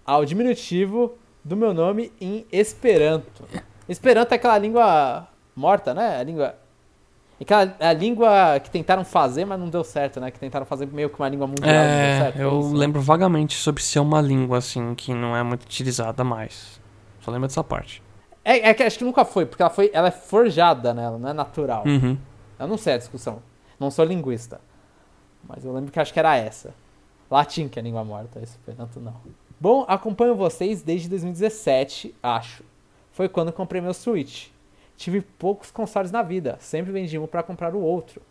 ao diminutivo do meu nome em Esperanto. Esperanto é aquela língua morta, né? A língua Aquela a língua que tentaram fazer, mas não deu certo, né? Que tentaram fazer meio que uma língua mundial, não deu É, certo. eu isso, né? lembro vagamente sobre ser uma língua assim que não é muito utilizada mais. Só lembro dessa parte. É, é que acho que nunca foi, porque ela, foi, ela é forjada, né? Ela não é natural. Uhum. Eu não sei a discussão. Não sou linguista. Mas eu lembro que acho que era essa. Latim, que é língua morta, Esperanto não. Bom, acompanho vocês desde 2017, acho. Foi quando comprei meu Switch. Tive poucos consoles na vida, sempre vendi um pra comprar o outro.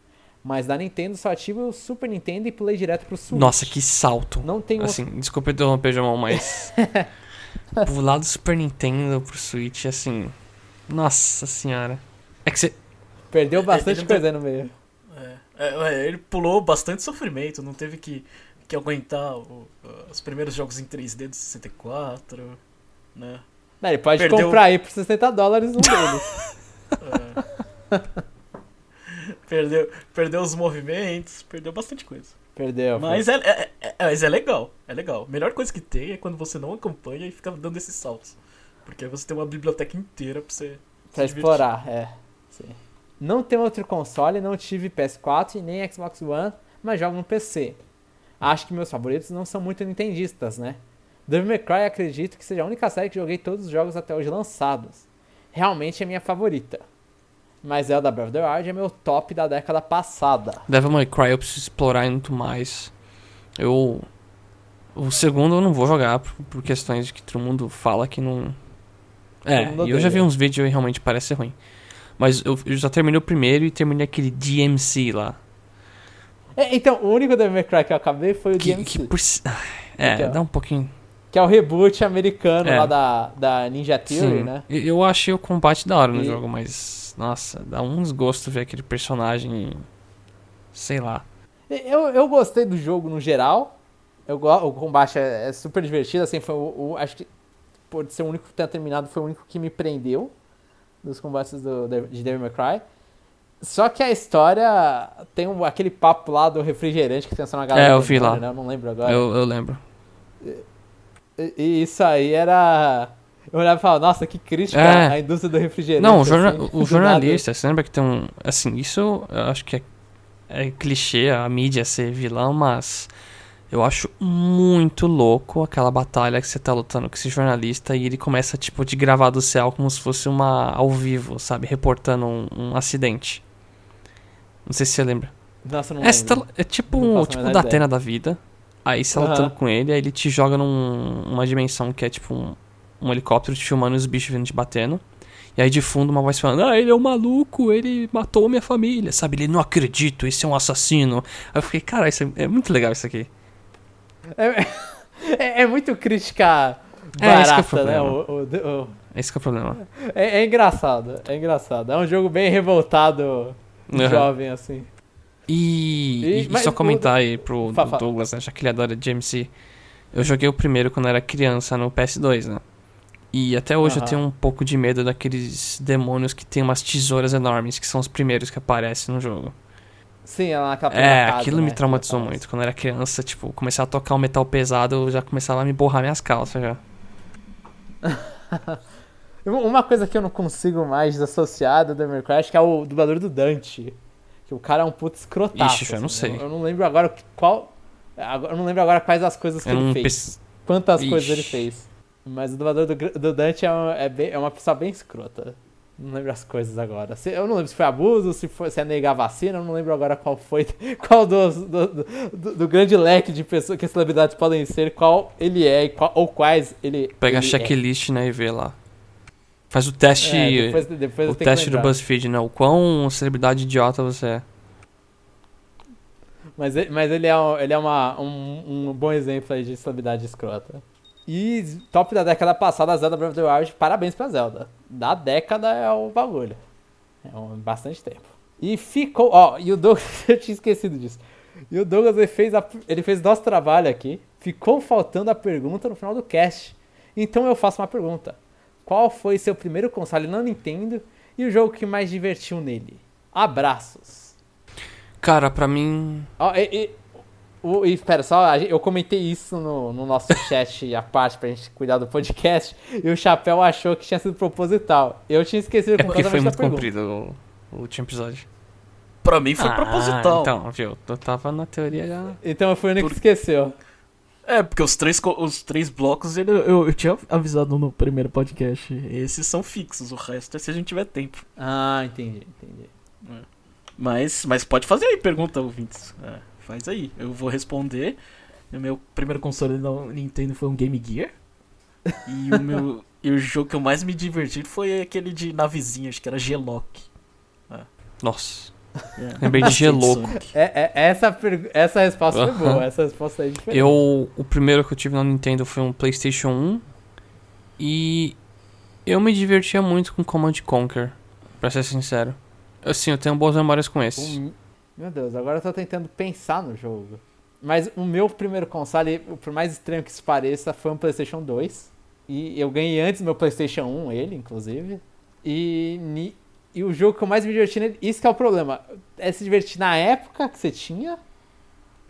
Mas da Nintendo só tive o Super Nintendo e pulei direto pro Switch. Nossa, que salto. Não tem outro. Assim, desculpa interromper, Jamão, mas. Pular do Super Nintendo pro Switch, assim. Nossa senhora. É que você. Perdeu bastante Ele não coisa no meio. É, é, é, ele pulou bastante sofrimento, não teve que, que aguentar o- os primeiros jogos em 3D do 64, né? Não, ele pode Perdeu- comprar aí por 60 dólares um deles. Perdeu, perdeu os movimentos, perdeu bastante coisa. Perdeu. Mas é, é- é- mas é legal, é legal. A melhor coisa que tem é quando você não acompanha e fica dando esses saltos. Porque aí você tem uma biblioteca inteira pra você. Pra explorar, é. Sim. Não tenho outro console, não tive PS4 e nem Xbox One, mas jogo no PC. Acho que meus favoritos não são muito nintendistas, né? Devil May Cry acredito que seja a única série que joguei todos os jogos até hoje lançados. Realmente é minha favorita. Mas Zelda Breath of the Wild é meu top da década passada. Devil May Cry eu preciso explorar muito mais. Eu. O segundo eu não vou jogar por, por questões de que todo mundo fala que não. É, e eu já vi uns vídeos e realmente parece ser ruim. Mas eu, eu já terminei o primeiro e terminei aquele DMC lá. É, então, o único Devil May Cry que eu acabei foi o Que, DMC. que por ah, É, Então. dá um pouquinho. Que é o reboot americano É. lá da, da Ninja Theory, Sim. né? Eu- Eu achei o combate da hora no E- jogo, mas. Nossa, dá um desgosto ver aquele personagem. Sei lá. Eu, eu gostei do jogo no geral. Eu, o combate é, é super divertido, assim, foi o, o- Acho que por ser o único que tenha terminado, foi o único que me prendeu dos combates do, de Devil May Cry. Só que a história tem um- aquele papo lá do refrigerante que tem só na galera. É, eu vi lá. Né? Eu não lembro agora. Eu, eu lembro. E, e isso aí era. Eu olhava e falava, nossa, que crítica É. à indústria do refrigerante. Não, o, jorna- assim, o nada. jornalista, você lembra que tem um. Assim, isso eu acho que é, é clichê a mídia ser vilã, mas Eu acho muito louco aquela batalha que você tá lutando com esse jornalista e ele começa, tipo, de gravar do céu como se fosse uma ao vivo, sabe? Reportando um, um acidente. Não sei se você lembra. Nossa, não Essa lembro. é tipo, Não um, tipo da. Atena da vida. Aí você tá Aham. lutando com ele, aí ele te joga num- numa dimensão que é tipo um, um helicóptero te filmando e os bichos vindo te batendo. E aí de fundo uma voz falando, ah, ele é um maluco, ele matou minha família, sabe? Ele não acredito, esse é um assassino. Aí eu fiquei, cara, isso é, é muito legal isso aqui. É, é- é muito crítica É, é barata, né? problema. O- o- o- Esse que é o problema. é, é engraçado, é engraçado. É um jogo bem revoltado, Uhum. jovem, assim. E, E- e só comentar aí pro Douglas, né, já que ele adora GMC. Eu joguei o primeiro quando era criança no PS2, né? E até hoje eu Aham. tenho um pouco de medo daqueles demônios que tem umas tesouras enormes, que são os primeiros que aparecem no jogo. Sim, ela naquela É, primeira casa, aquilo né, me traumatizou muito. Quando eu era criança, tipo, começava a tocar um metal pesado, eu já começava a me borrar minhas calças já. Uma coisa que eu não consigo mais desassociar do acho que é o dublador do Dante. Que o cara é um puto escrotaço. Ixi, eu não assim. sei. Eu, eu não lembro agora qual. Eu não lembro agora quais as coisas que Eu ele fez. pes- Quantas Ixi. coisas ele fez. Mas o dublador do, do Dante é, um- é, bem- é uma pessoa bem escrota. Não lembro as coisas agora. Se- eu não lembro se foi abuso, se, foi, se é negar vacina, eu não lembro agora qual foi. Qual dos, do, do, do- grande leque de pessoas que celebridades podem ser, qual ele é e qual- ou quais ele. Pega a ele é. checklist, né, e vê lá. Faz o teste, É, depois, depois o teste do. BuzzFeed, né? O quão celebridade idiota você é. Mas, ele- mas ele é, um, ele é uma, um, um bom exemplo aí de celebridade escrota. E top da década passada, Zelda Breath of the Wild, parabéns pra Zelda. Da década é o bagulho. É um, bastante tempo. E ficou, ó, e o Douglas, eu tinha esquecido disso. E o Douglas ele fez, a, ele fez nosso trabalho aqui. Ficou faltando a pergunta no final do cast. Então eu faço uma pergunta. Qual foi seu primeiro console na Nintendo e o jogo que mais divertiu nele? Abraços. Cara, pra mim. Ó, e, e, o, e espera, só, a eu comentei isso no, no nosso chat à parte pra gente cuidar do podcast, e o Chapéu achou que tinha sido proposital. Eu tinha esquecido É porque foi muito comprido o, o último episódio. Pra mim foi Ah, proposital. Então, viu? Eu tava na teoria já. Então eu fui o único que esqueceu. É, porque os três, os três blocos ele, eu, eu tinha avisado no primeiro podcast. Esses são fixos, o resto é se a gente tiver tempo. Ah, entendi, entendi. Mas, mas pode fazer aí pergunta, ouvintes. É, faz aí. Eu vou responder. O meu primeiro console da Nintendo foi um Game Gear. E o meu. e o jogo que eu mais me diverti foi aquele de navezinha, acho que era G-Lock. Nossa. É. Lembrei de G-Louco. Sonic. É, é- essa, essa resposta foi Aham. boa, essa resposta aí é diferente. Eu. O primeiro que eu tive na Nintendo foi um PlayStation 1. E. Eu me divertia muito com Command Conquer. Pra ser sincero. Assim, eu tenho boas memórias com esse. Meu Deus, agora eu tô tentando pensar no jogo. Mas o meu primeiro console, por mais estranho que isso pareça, foi um PlayStation 2. E eu ganhei antes do meu PlayStation 1, ele, inclusive. E, e o jogo que eu mais me diverti nele, isso que é o problema. É se divertir na época que você tinha.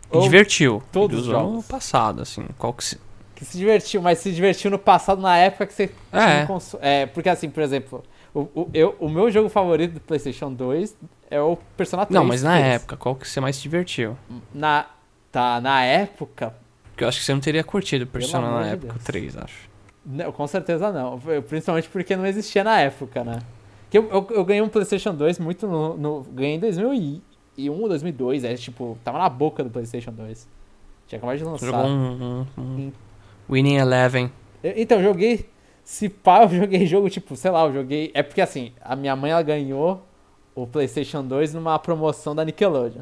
Ou divertiu. todos os jogos. no passado, assim. Qual que se... que se divertiu, mas se divertiu no passado, na época que você tinha É. um console. É, porque assim, por exemplo, o, o, eu, o meu jogo favorito do PlayStation 2 é o Persona 3. Não, mas na época, qual que você mais se divertiu? Na, tá, na época, Porque eu acho que você não teria curtido Persona na de época, Deus. o 3, acho. Não, com certeza não. Principalmente porque não existia na época, né? Que eu, eu, eu ganhei um PlayStation 2 muito no. no ganhei em 2001 ou 2002, é tipo, tava na boca do PlayStation 2. Tinha acabado de lançar. jogou um, um, um Winning Eleven. Eu- então, eu joguei. Se pá, eu joguei jogo tipo, sei lá, eu joguei. É porque assim, a minha mãe ela ganhou o PlayStation 2 numa promoção da Nickelodeon.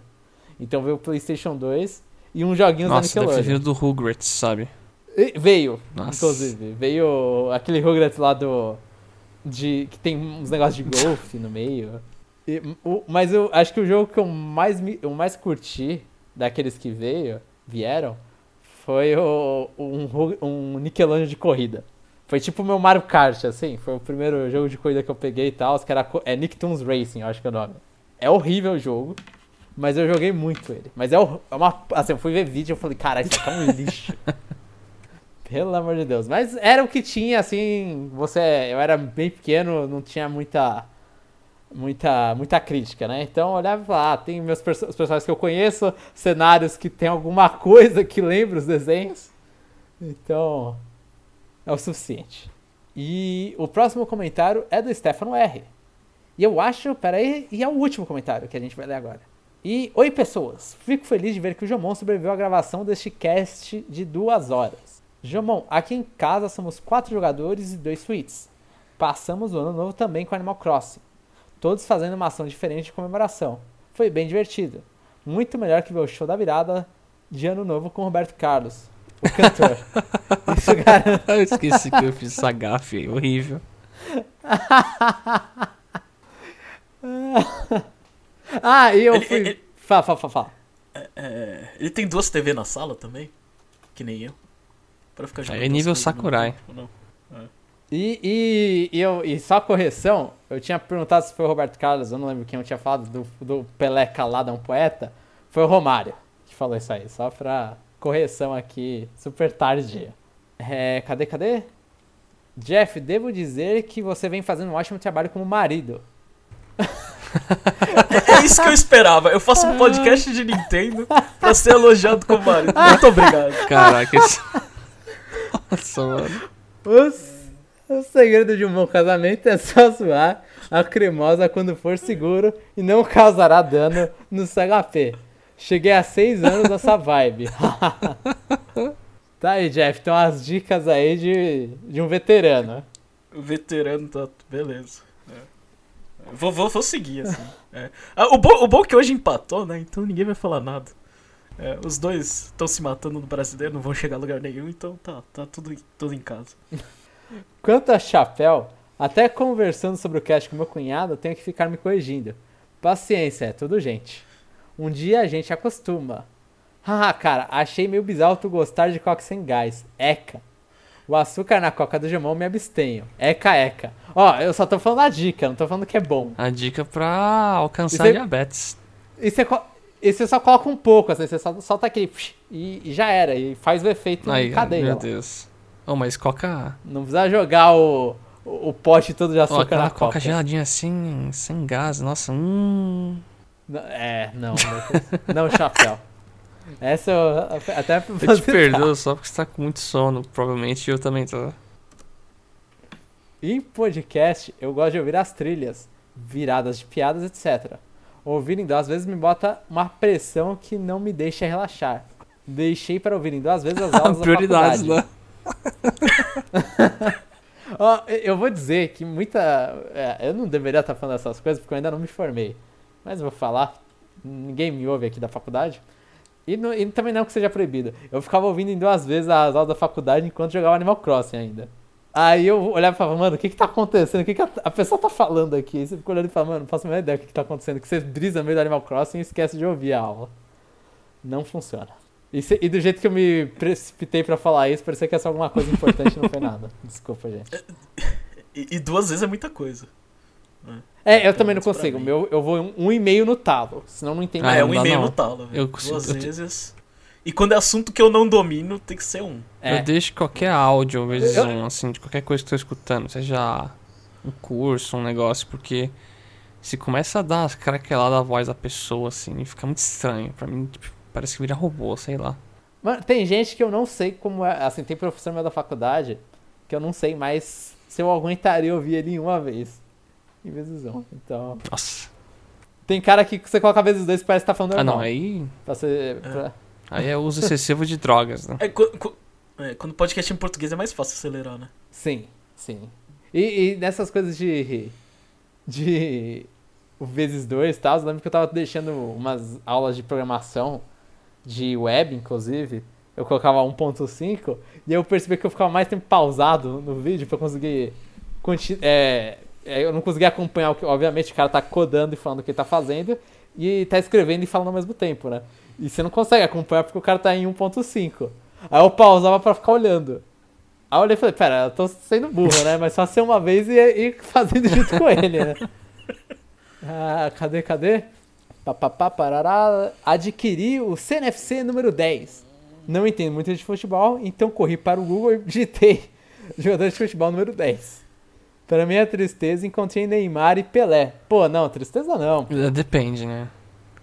Então veio o PlayStation 2 e uns joguinhos Nossa, da deve ter Nickelodeon. vindo do Rugrats, sabe? E- Veio, Nossa. inclusive. Veio aquele Rugrats lá do. De, que tem uns negócios de golfe no meio. E, o- mas eu acho que o jogo que eu mais, me, eu mais curti daqueles que veio, vieram foi o, um, um Nickelodeon de corrida. Foi tipo o meu Mario Kart, assim. Foi o primeiro jogo de corrida que eu peguei e tal. Que era, é Nicktoons Racing, eu acho que é o nome. É horrível o jogo. Mas eu joguei muito ele. Mas é, é uma. Assim, eu fui ver vídeo e falei, caralho, isso aqui é um lixo. Pelo amor de Deus. Mas era o que tinha, assim. Você. Eu era bem pequeno, não tinha muita. muita, muita crítica, né? Então eu olhava e falava, ah, tem meus perso os personagens que eu conheço, cenários que tem alguma coisa que lembra os desenhos. Então, é o suficiente. E o próximo comentário é do Stefano R. E eu acho, peraí, e é o último comentário que a gente vai ler agora. E, oi pessoas, fico feliz de ver que o Jomon sobreviveu à gravação deste cast de duas horas. Jomon, aqui em casa somos quatro jogadores e dois suítes. Passamos o ano novo também com Animal Crossing. Todos fazendo uma ação diferente de comemoração. Foi bem divertido. Muito melhor que ver o show da virada de ano novo com Roberto Carlos, o cantor. Isso garante. Eu esqueci que eu fiz essa gafe horrível. ah, e eu Ele- fui. ele- Fala, fala, fala, fala. É, ele tem duas TV na sala também? Que nem eu. Pra ficar jogando É nível Sakurai. não. E, e, e eu, e só correção, eu tinha perguntado se foi o Roberto Carlos, eu não lembro quem eu tinha falado, do, do Pelé calado é um poeta. Foi o Romário que falou isso aí, só pra correção aqui, super tardia. É, cadê, cadê? Jeff, devo dizer que você vem fazendo um ótimo trabalho como marido. É isso que eu esperava. Eu faço um podcast de Nintendo pra ser elogiado como marido. Muito obrigado. Caraca, isso. Nossa, mano. Os, o segredo de um bom casamento é só zoar a cremosa quando for seguro e não causará dano no CHP. Cheguei a seis anos nessa vibe. tá aí, Jeff. Então as dicas aí de, de um veterano. O veterano tá. Beleza. É. Vou, vou, vou seguir, assim. É. Ah, o, bom, o bom é que hoje empatou, né? Então ninguém vai falar nada. É, os dois estão se matando no brasileiro, não vão chegar a lugar nenhum, então tá, tá tudo, tudo em casa. Quanto a chapéu, até conversando sobre o cast com meu cunhado, eu tenho que ficar me corrigindo. Paciência, é tudo gente. Um dia a gente acostuma. Haha, cara, achei meio bizarro tu gostar de coca sem gás. Eca. O açúcar na coca do Gemão me abstenho. Eca, eca. Ó, eu só tô falando a dica, não tô falando que é bom. A dica pra alcançar Isso é- diabetes. E você, e só coloca um pouco, assim, você só solta aquele e, e já era. E faz o efeito Aí, cadeia. meu. Deus. Oh, mas coca. Não precisa jogar o, o, o pote todo de açúcar aquela na coca, coca. geladinha assim, sem gás. Nossa, hum. É, não, não, chapéu. Essa eu até Eu te perdoo só porque você tá com muito sono. Provavelmente eu também tô. Em podcast, eu gosto de ouvir as trilhas, viradas de piadas, etc. Ouvir em duas vezes me bota uma pressão que não me deixa relaxar. Deixei para ouvir em duas vezes as aulas Prioridades, da né? faculdade. Ó, eu vou dizer que muita... é, eu não deveria estar falando essas coisas porque eu ainda não me formei. Mas vou falar. Ninguém me ouve aqui da faculdade. E, não- e também não que seja proibido. Eu ficava ouvindo em duas vezes as aulas da faculdade enquanto jogava Animal Crossing ainda. Aí eu olhava e falava, mano, o que que tá acontecendo? O que que a, a pessoa tá falando aqui? Aí você fica olhando e fala, mano, não faço a menor ideia do que que tá acontecendo. Que você brisa no meio do Animal Crossing e esquece de ouvir a aula. Não funciona. E, se- e do jeito que eu me precipitei pra falar isso, parecia que ser alguma coisa importante não foi nada. Desculpa, gente. E, e duas vezes é muita coisa. É, eu também não consigo. Meu, eu vou um, um e meio no talo. Senão não entendo Ah, Ah, é um e-mail não. no talo, velho. Eu consigo- Duas vezes. E quando é assunto que eu não domino, tem que ser um. É. Eu deixo qualquer áudio vezes Eu- um, assim, de qualquer coisa que eu tô escutando, seja um curso, um negócio, porque se começa a dar as craqueladas da voz da pessoa, assim, fica muito estranho. Pra mim, tipo, parece que vira robô, sei lá. Mano, tem gente que eu não sei como é. Assim, tem professor meu da faculdade que eu não sei mais se eu aguentaria ouvir ele em uma vez. Em vezes um. Então. Nossa. Tem cara que você coloca vezes dois e parece que tá falando Ah, normal. não, aí, Pra ser- pra- aí é uso excessivo de drogas, né? É, é, quando o podcast é em português é mais fácil acelerar, né? Sim, sim. E, e nessas coisas de. De. O vezes dois e tal, eu lembro que eu tava deixando umas aulas de programação de web, inclusive. Eu colocava 1.5 e eu percebi que eu ficava mais tempo pausado no vídeo pra eu conseguir. É, é, eu não conseguia acompanhar o que. Obviamente, o cara tá codando e falando o que ele tá fazendo e tá escrevendo e falando ao mesmo tempo, né? E você não consegue acompanhar porque o cara tá em 1.5. Aí eu pausava pra ficar olhando. Aí eu olhei e falei, pera, eu tô sendo burro, né? Mas só ser uma vez e, e fazendo junto com ele, né? Ah, cadê, cadê? Papapá, parará. Adquiri o CNFC número 10. Não entendo muito de futebol, então corri para o Google e digitei jogador de futebol número 10. Pra minha tristeza, encontrei Neymar e Pelé. Pô, não, tristeza não. É, Depende, né?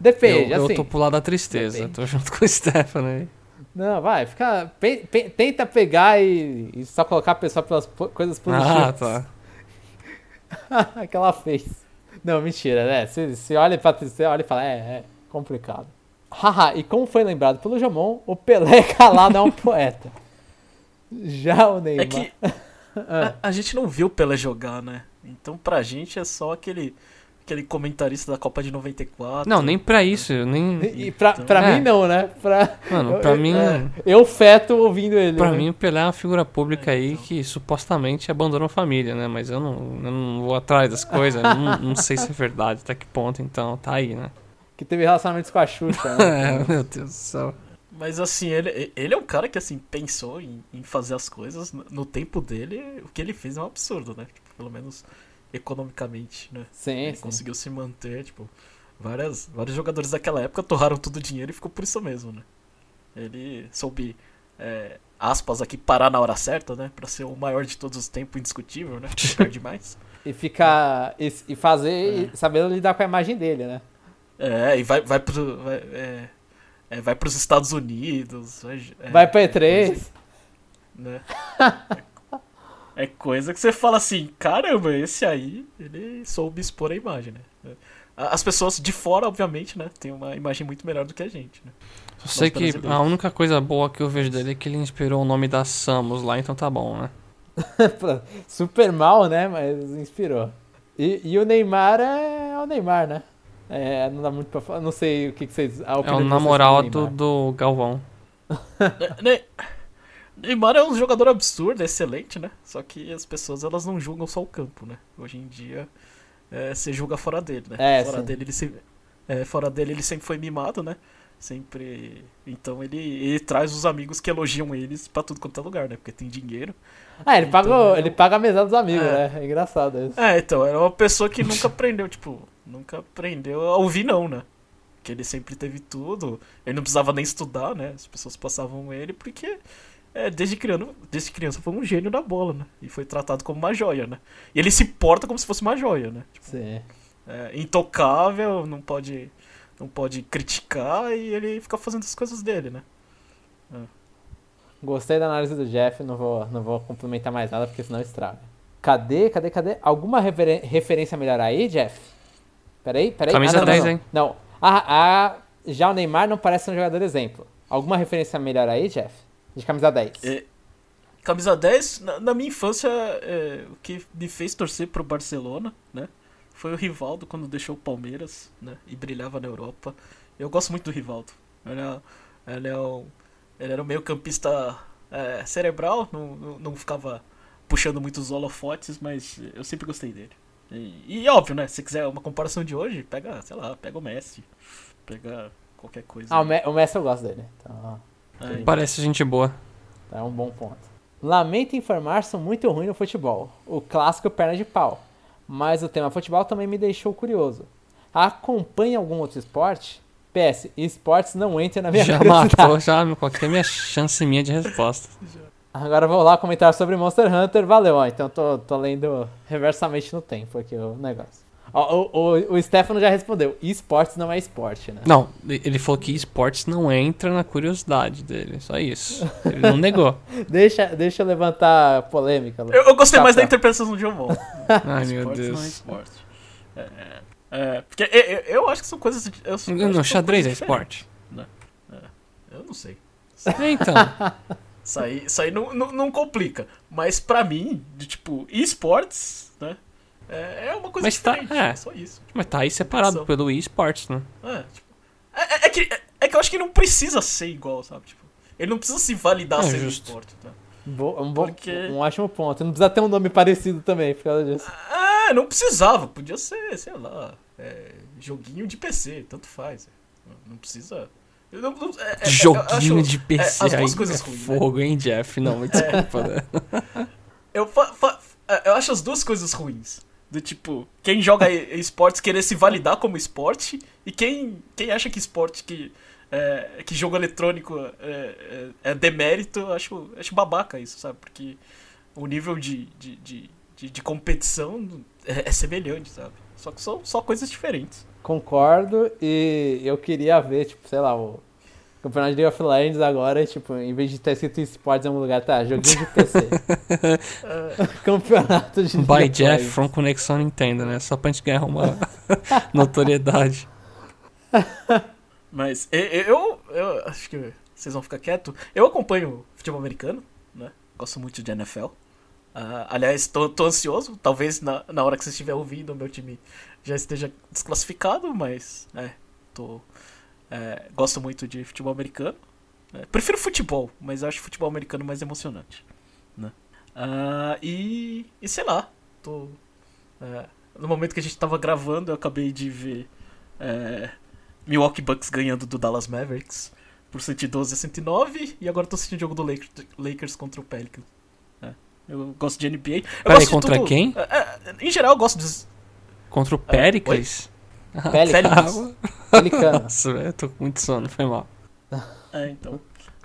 Depende, eu, assim. eu tô pro lado da tristeza. Depende. Tô junto com o Stefano aí. Não, vai, fica. pe- pe- tenta pegar e, e só colocar a pessoa pelas po- coisas positivas. Ah, tá. que ela fez. Não, mentira, né? Se, se olha pra tristeza, olha e fala, é, é complicado. Haha, e como foi lembrado pelo Jomon, o Pelé calado é um poeta. Já o Neymar. É que a, a gente não viu o Pelé jogar, né? Então pra gente é só aquele, aquele comentarista da Copa de 94. Não, nem pra isso. eu Nem... E pra, pra É. mim não, né? Pra, Mano, pra eu, mim. é, eu feto ouvindo ele. Pra né? mim, o Pelé é uma figura pública É, aí então. que supostamente abandonou a família, né? Mas eu não, eu não vou atrás das coisas. eu não, não sei se é verdade, até que ponto, então tá aí, né? Que teve relacionamentos com a Xuxa, né? É, meu Deus do céu. Mas assim, ele, ele é um cara que assim, pensou em, em fazer as coisas no, tempo dele. O que ele fez é um absurdo, né? Tipo, pelo menos economicamente, né? Sim, Ele sim. conseguiu se manter, tipo, várias, vários jogadores daquela época torraram todo o dinheiro e ficou por isso mesmo, né? Ele soube, é, aspas aqui, parar na hora certa, né? Pra ser o maior de todos os tempos, indiscutível, né? Perde mais. E ficar. E, e fazer. E saber lidar com a imagem dele, né? É, e vai, vai pro. Vai, é, é, vai pros Estados Unidos. Vai, é, Vai pra é E3. coisa, né? É coisa que você fala assim, caramba, esse aí, ele soube expor a imagem, né? As pessoas de fora, obviamente, né? Tem uma imagem muito melhor do que a gente, né? Eu sei que a única coisa boa que eu vejo dele é que ele inspirou o nome da Samus lá, então tá bom, né? Super mal, né? Mas inspirou. E, e o Neymar é, o Neymar, né? É, não dá muito pra falar. Não sei o que, que vocês. A É opinião o de vocês namoral sobre o do, Galvão. Ne- Ne- Neymar é um jogador absurdo, é excelente, né? Só que as pessoas elas não julgam só o campo, né? Hoje em dia é, você julga fora dele, né? É, fora sim. dele ele sempre, é, fora dele ele sempre foi mimado, né? Sempre. Então ele, ele traz os amigos que elogiam eles pra tudo quanto é lugar, né? Porque tem dinheiro. Ah, ele paga, Então, o- ele paga a mesa dos amigos, É. né? É engraçado isso. É, então, era uma pessoa que nunca aprendeu, tipo, nunca aprendeu a ouvir não, né? Que ele sempre teve tudo, ele não precisava nem estudar, né? As pessoas passavam ele porque é, desde, criança, desde criança foi um gênio da bola, né? E foi tratado como uma joia, né? E ele se porta como se fosse uma joia, né? Sim. É, intocável, não pode, não pode criticar e ele fica fazendo as coisas dele, né? Gostei da análise do Jeff, não vou, não vou complementar mais nada porque senão estraga. Cadê, cadê, cadê? Alguma referência melhor aí, Jeff? Peraí, peraí. Camisa ah, não, não, 10, não. hein? Não. Ah, ah, já o Neymar não parece um jogador exemplo. Alguma referência melhor aí, Jeff? De camisa 10. É, Camisa 10, na, na minha infância, é, o que me fez torcer pro Barcelona, né? Foi o Rivaldo quando deixou o Palmeiras, né? E brilhava na Europa. Eu gosto muito do Rivaldo. Ele, é, ele, é um, ele era um meio campista é, cerebral, não, não, não ficava puxando muitos holofotes, mas eu sempre gostei dele. E, e óbvio, né? Se quiser uma comparação de hoje, pega, sei lá, pega o Messi. Pega qualquer coisa. Ah, o, Me o Messi eu gosto dele. Então, É, Parece gente boa. é um bom ponto. Lamento informar, sou muito ruim no futebol. O clássico perna de pau. Mas o tema futebol também me deixou curioso. Acompanha algum outro esporte? PS, esportes não entram na minha Já curiosidade. matou, já me coloquei minha chance minha de resposta. Agora eu vou lá comentar sobre Monster Hunter. Valeu, ó. Então tô, tô lendo reversamente no tempo aqui o negócio. Ó, o, o, o Stefano já respondeu. Esportes não é esporte, né? Não, ele falou que esportes não entra na curiosidade dele, só isso. Ele não negou. Deixa, deixa eu levantar a polêmica. Eu, eu gostei mais da interpretação do John Wall. Ai, meu Esportes não é Deus. esporte. É, é, é, porque eu, eu- eu acho que são coisas. Eu, Não, xadrez é esporte. diferentes. Eu não sei. É, então. Isso aí, isso aí não, não, não complica. Mas pra mim, de tipo, esportes, né? É, é uma coisa Mas tá- é. É só isso. Mas tá aí separado São. pelo esportes, né? É, tipo, é, é- é que, é, é que eu acho que não precisa ser igual, sabe? Tipo, ele não precisa se validar É, sendo justo. esporte, tá? Bo- um, bom, Porque- um ótimo ponto. Não precisa ter um nome parecido também por causa disso. Ah, não precisava. Podia ser, sei lá, é, joguinho de PC, tanto faz. Não precisa. Não- não- é- é- eu Joguinho acho- de PC as aí duas coisas é ruins, né? fogo, hein, Jeff? Não, me desculpa, né? Eu, fa- fa- é, eu acho as duas coisas ruins. Do tipo, quem joga esportes querer se validar como esporte e quem, quem acha que esporte, que, é, que jogo eletrônico é, é, é demérito, eu acho, acho babaca isso, sabe? Porque o nível de, de, de, de, de competição é, é semelhante, sabe? Só que são só coisas diferentes. Concordo e eu queria ver, tipo, sei lá, o campeonato de League of Legends agora, tipo, em vez de ter escrito esportes em um lugar, tá, joguinho de PC. campeonato de By League Jeff Legends. from Conexão Nintendo, né? Só pra gente ganhar uma notoriedade. Mas e- e- eu, eu acho que vocês vão ficar quietos. Eu acompanho futebol americano, né? Gosto muito de NFL. Ah, aliás, tô, tô ansioso. Talvez na, na hora que você estiver ouvindo, o meu time já esteja desclassificado, mas é, tô, é, gosto muito de futebol americano. né? Prefiro futebol, mas acho futebol americano mais emocionante. Né? Ah, e, e sei lá, tô, é, no momento que a gente tava gravando, eu acabei de ver é, Milwaukee Bucks ganhando do Dallas Mavericks por 112 a 109 e agora tô assistindo o jogo do Lakers, Lakers contra o Pelicans. É, eu gosto de NBA. Eu Peraí, contra tudo. quem? É, é, em geral, eu gosto dos. Contra o Pericles? Pelicans. Pelicans. Nossa, velho, eu tô com muito sono, foi mal. É, então.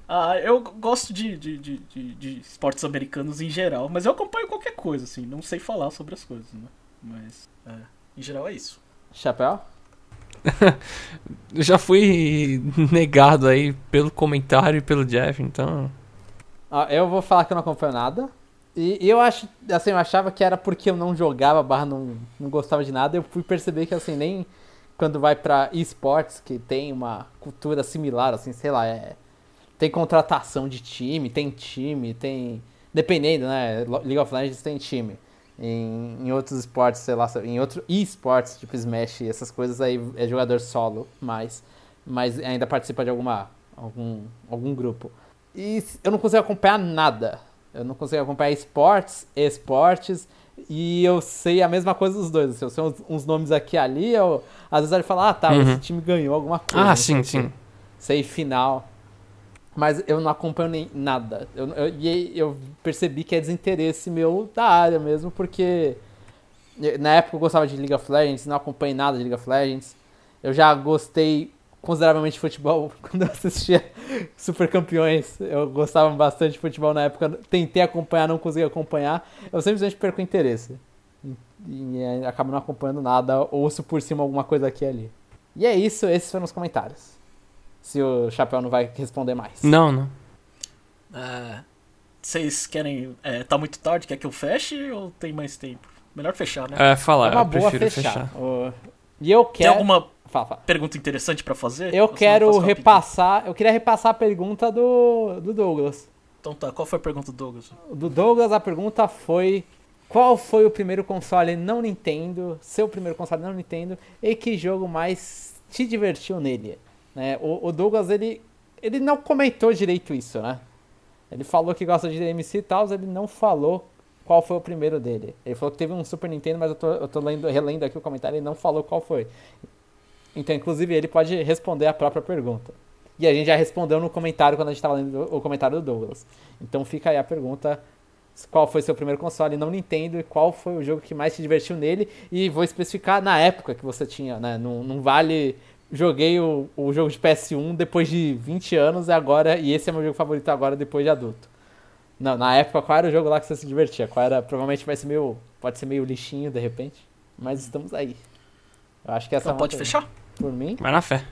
Ah, eu gosto de, de, de, de, de esportes americanos em geral, mas eu acompanho qualquer coisa, assim. Não sei falar sobre as coisas, né? Mas, é, em geral é isso. Chapéu? Eu já fui negado aí pelo comentário e pelo Jeff, então. Ó, eu vou falar que eu não acompanho nada. E, e eu acho, assim, eu achava que era porque eu não jogava, barra não, não gostava de nada. Eu fui perceber que, assim, nem quando vai pra esportes, que tem uma cultura similar, assim, sei lá, é, tem contratação de time, tem time, tem. Dependendo, né? League of Legends tem time. Em, em outros esportes, sei lá, em outros esportes, tipo Smash, essas coisas aí é jogador solo, mas, mas ainda participa de alguma, algum, algum grupo. E eu não consigo acompanhar nada. Eu não consigo acompanhar esportes, esportes, e eu sei a mesma coisa dos dois. assim, eu sei uns, uns nomes aqui e ali, eu, às vezes ele fala, ah tá, Uhum. esse time ganhou alguma coisa. Ah, sim, sei sim. Sei final. Mas eu não acompanho nem nada. Eu, eu, e eu percebi que é desinteresse meu da área mesmo, porque na época eu gostava de League of Legends, não acompanhei nada de League of Legends. Eu já gostei consideravelmente de futebol quando eu assistia Super Campeões. Eu gostava bastante de futebol na época. Tentei acompanhar, não consegui acompanhar. Eu simplesmente perco o interesse. E, e é, acabo não acompanhando nada, ouço por cima alguma coisa aqui e ali. E é isso, esses foram os comentários. Se o Chapéu não vai responder mais. Não, não. Ah, Vocês querem. É, tá muito tarde, quer que eu feche ou tem mais tempo? Melhor fechar, né? É, falar, É uma eu boa prefiro fechar. fechar. O- E eu Tem quero. alguma Fala, fala. pergunta interessante pra fazer? Eu quero repassar. Eu queria repassar a pergunta do, do Douglas. Então tá, qual foi a pergunta do Douglas? Do Douglas, a pergunta foi: Qual foi o primeiro console não Nintendo? Seu primeiro console não Nintendo? E que jogo mais te divertiu nele? Né, o, o Douglas, ele, ele não comentou direito isso, né? Ele falou que gosta de DMC e tal, ele não falou qual foi o primeiro dele. Ele falou que teve um Super Nintendo, mas eu tô, eu tô lendo, relendo aqui o comentário e ele não falou qual foi. Então, inclusive, ele pode responder a própria pergunta. E a gente já respondeu no comentário quando a gente tava lendo o comentário do Douglas. Então fica aí a pergunta: qual foi seu primeiro console não Nintendo e qual foi o jogo que mais te divertiu nele? E vou especificar na época que você tinha, né? Não, não vale. Joguei o, o jogo de PS1 depois de 20 anos e agora. E esse é meu jogo favorito agora depois de adulto. Não, na época, qual era o jogo lá que você se divertia? Qual era. Provavelmente vai ser meio. Pode ser meio lixinho de repente. Mas estamos aí. Eu acho que essa é Então uma pode pergunta. fechar? Por mim. Vai na fé.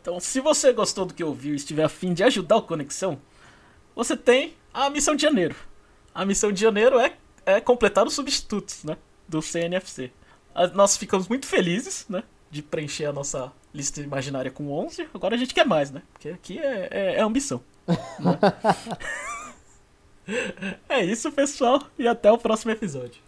Então, se você gostou do que ouviu e estiver afim de ajudar o Conexão, você tem a missão de janeiro. A missão de janeiro é, é completar os substitutos, né? Do CNFC. A- Nós ficamos muito felizes, né? De preencher a nossa lista imaginária com 11. Agora a gente quer mais, né? Porque aqui é, é, é ambição. né? é isso, pessoal. E até o próximo episódio.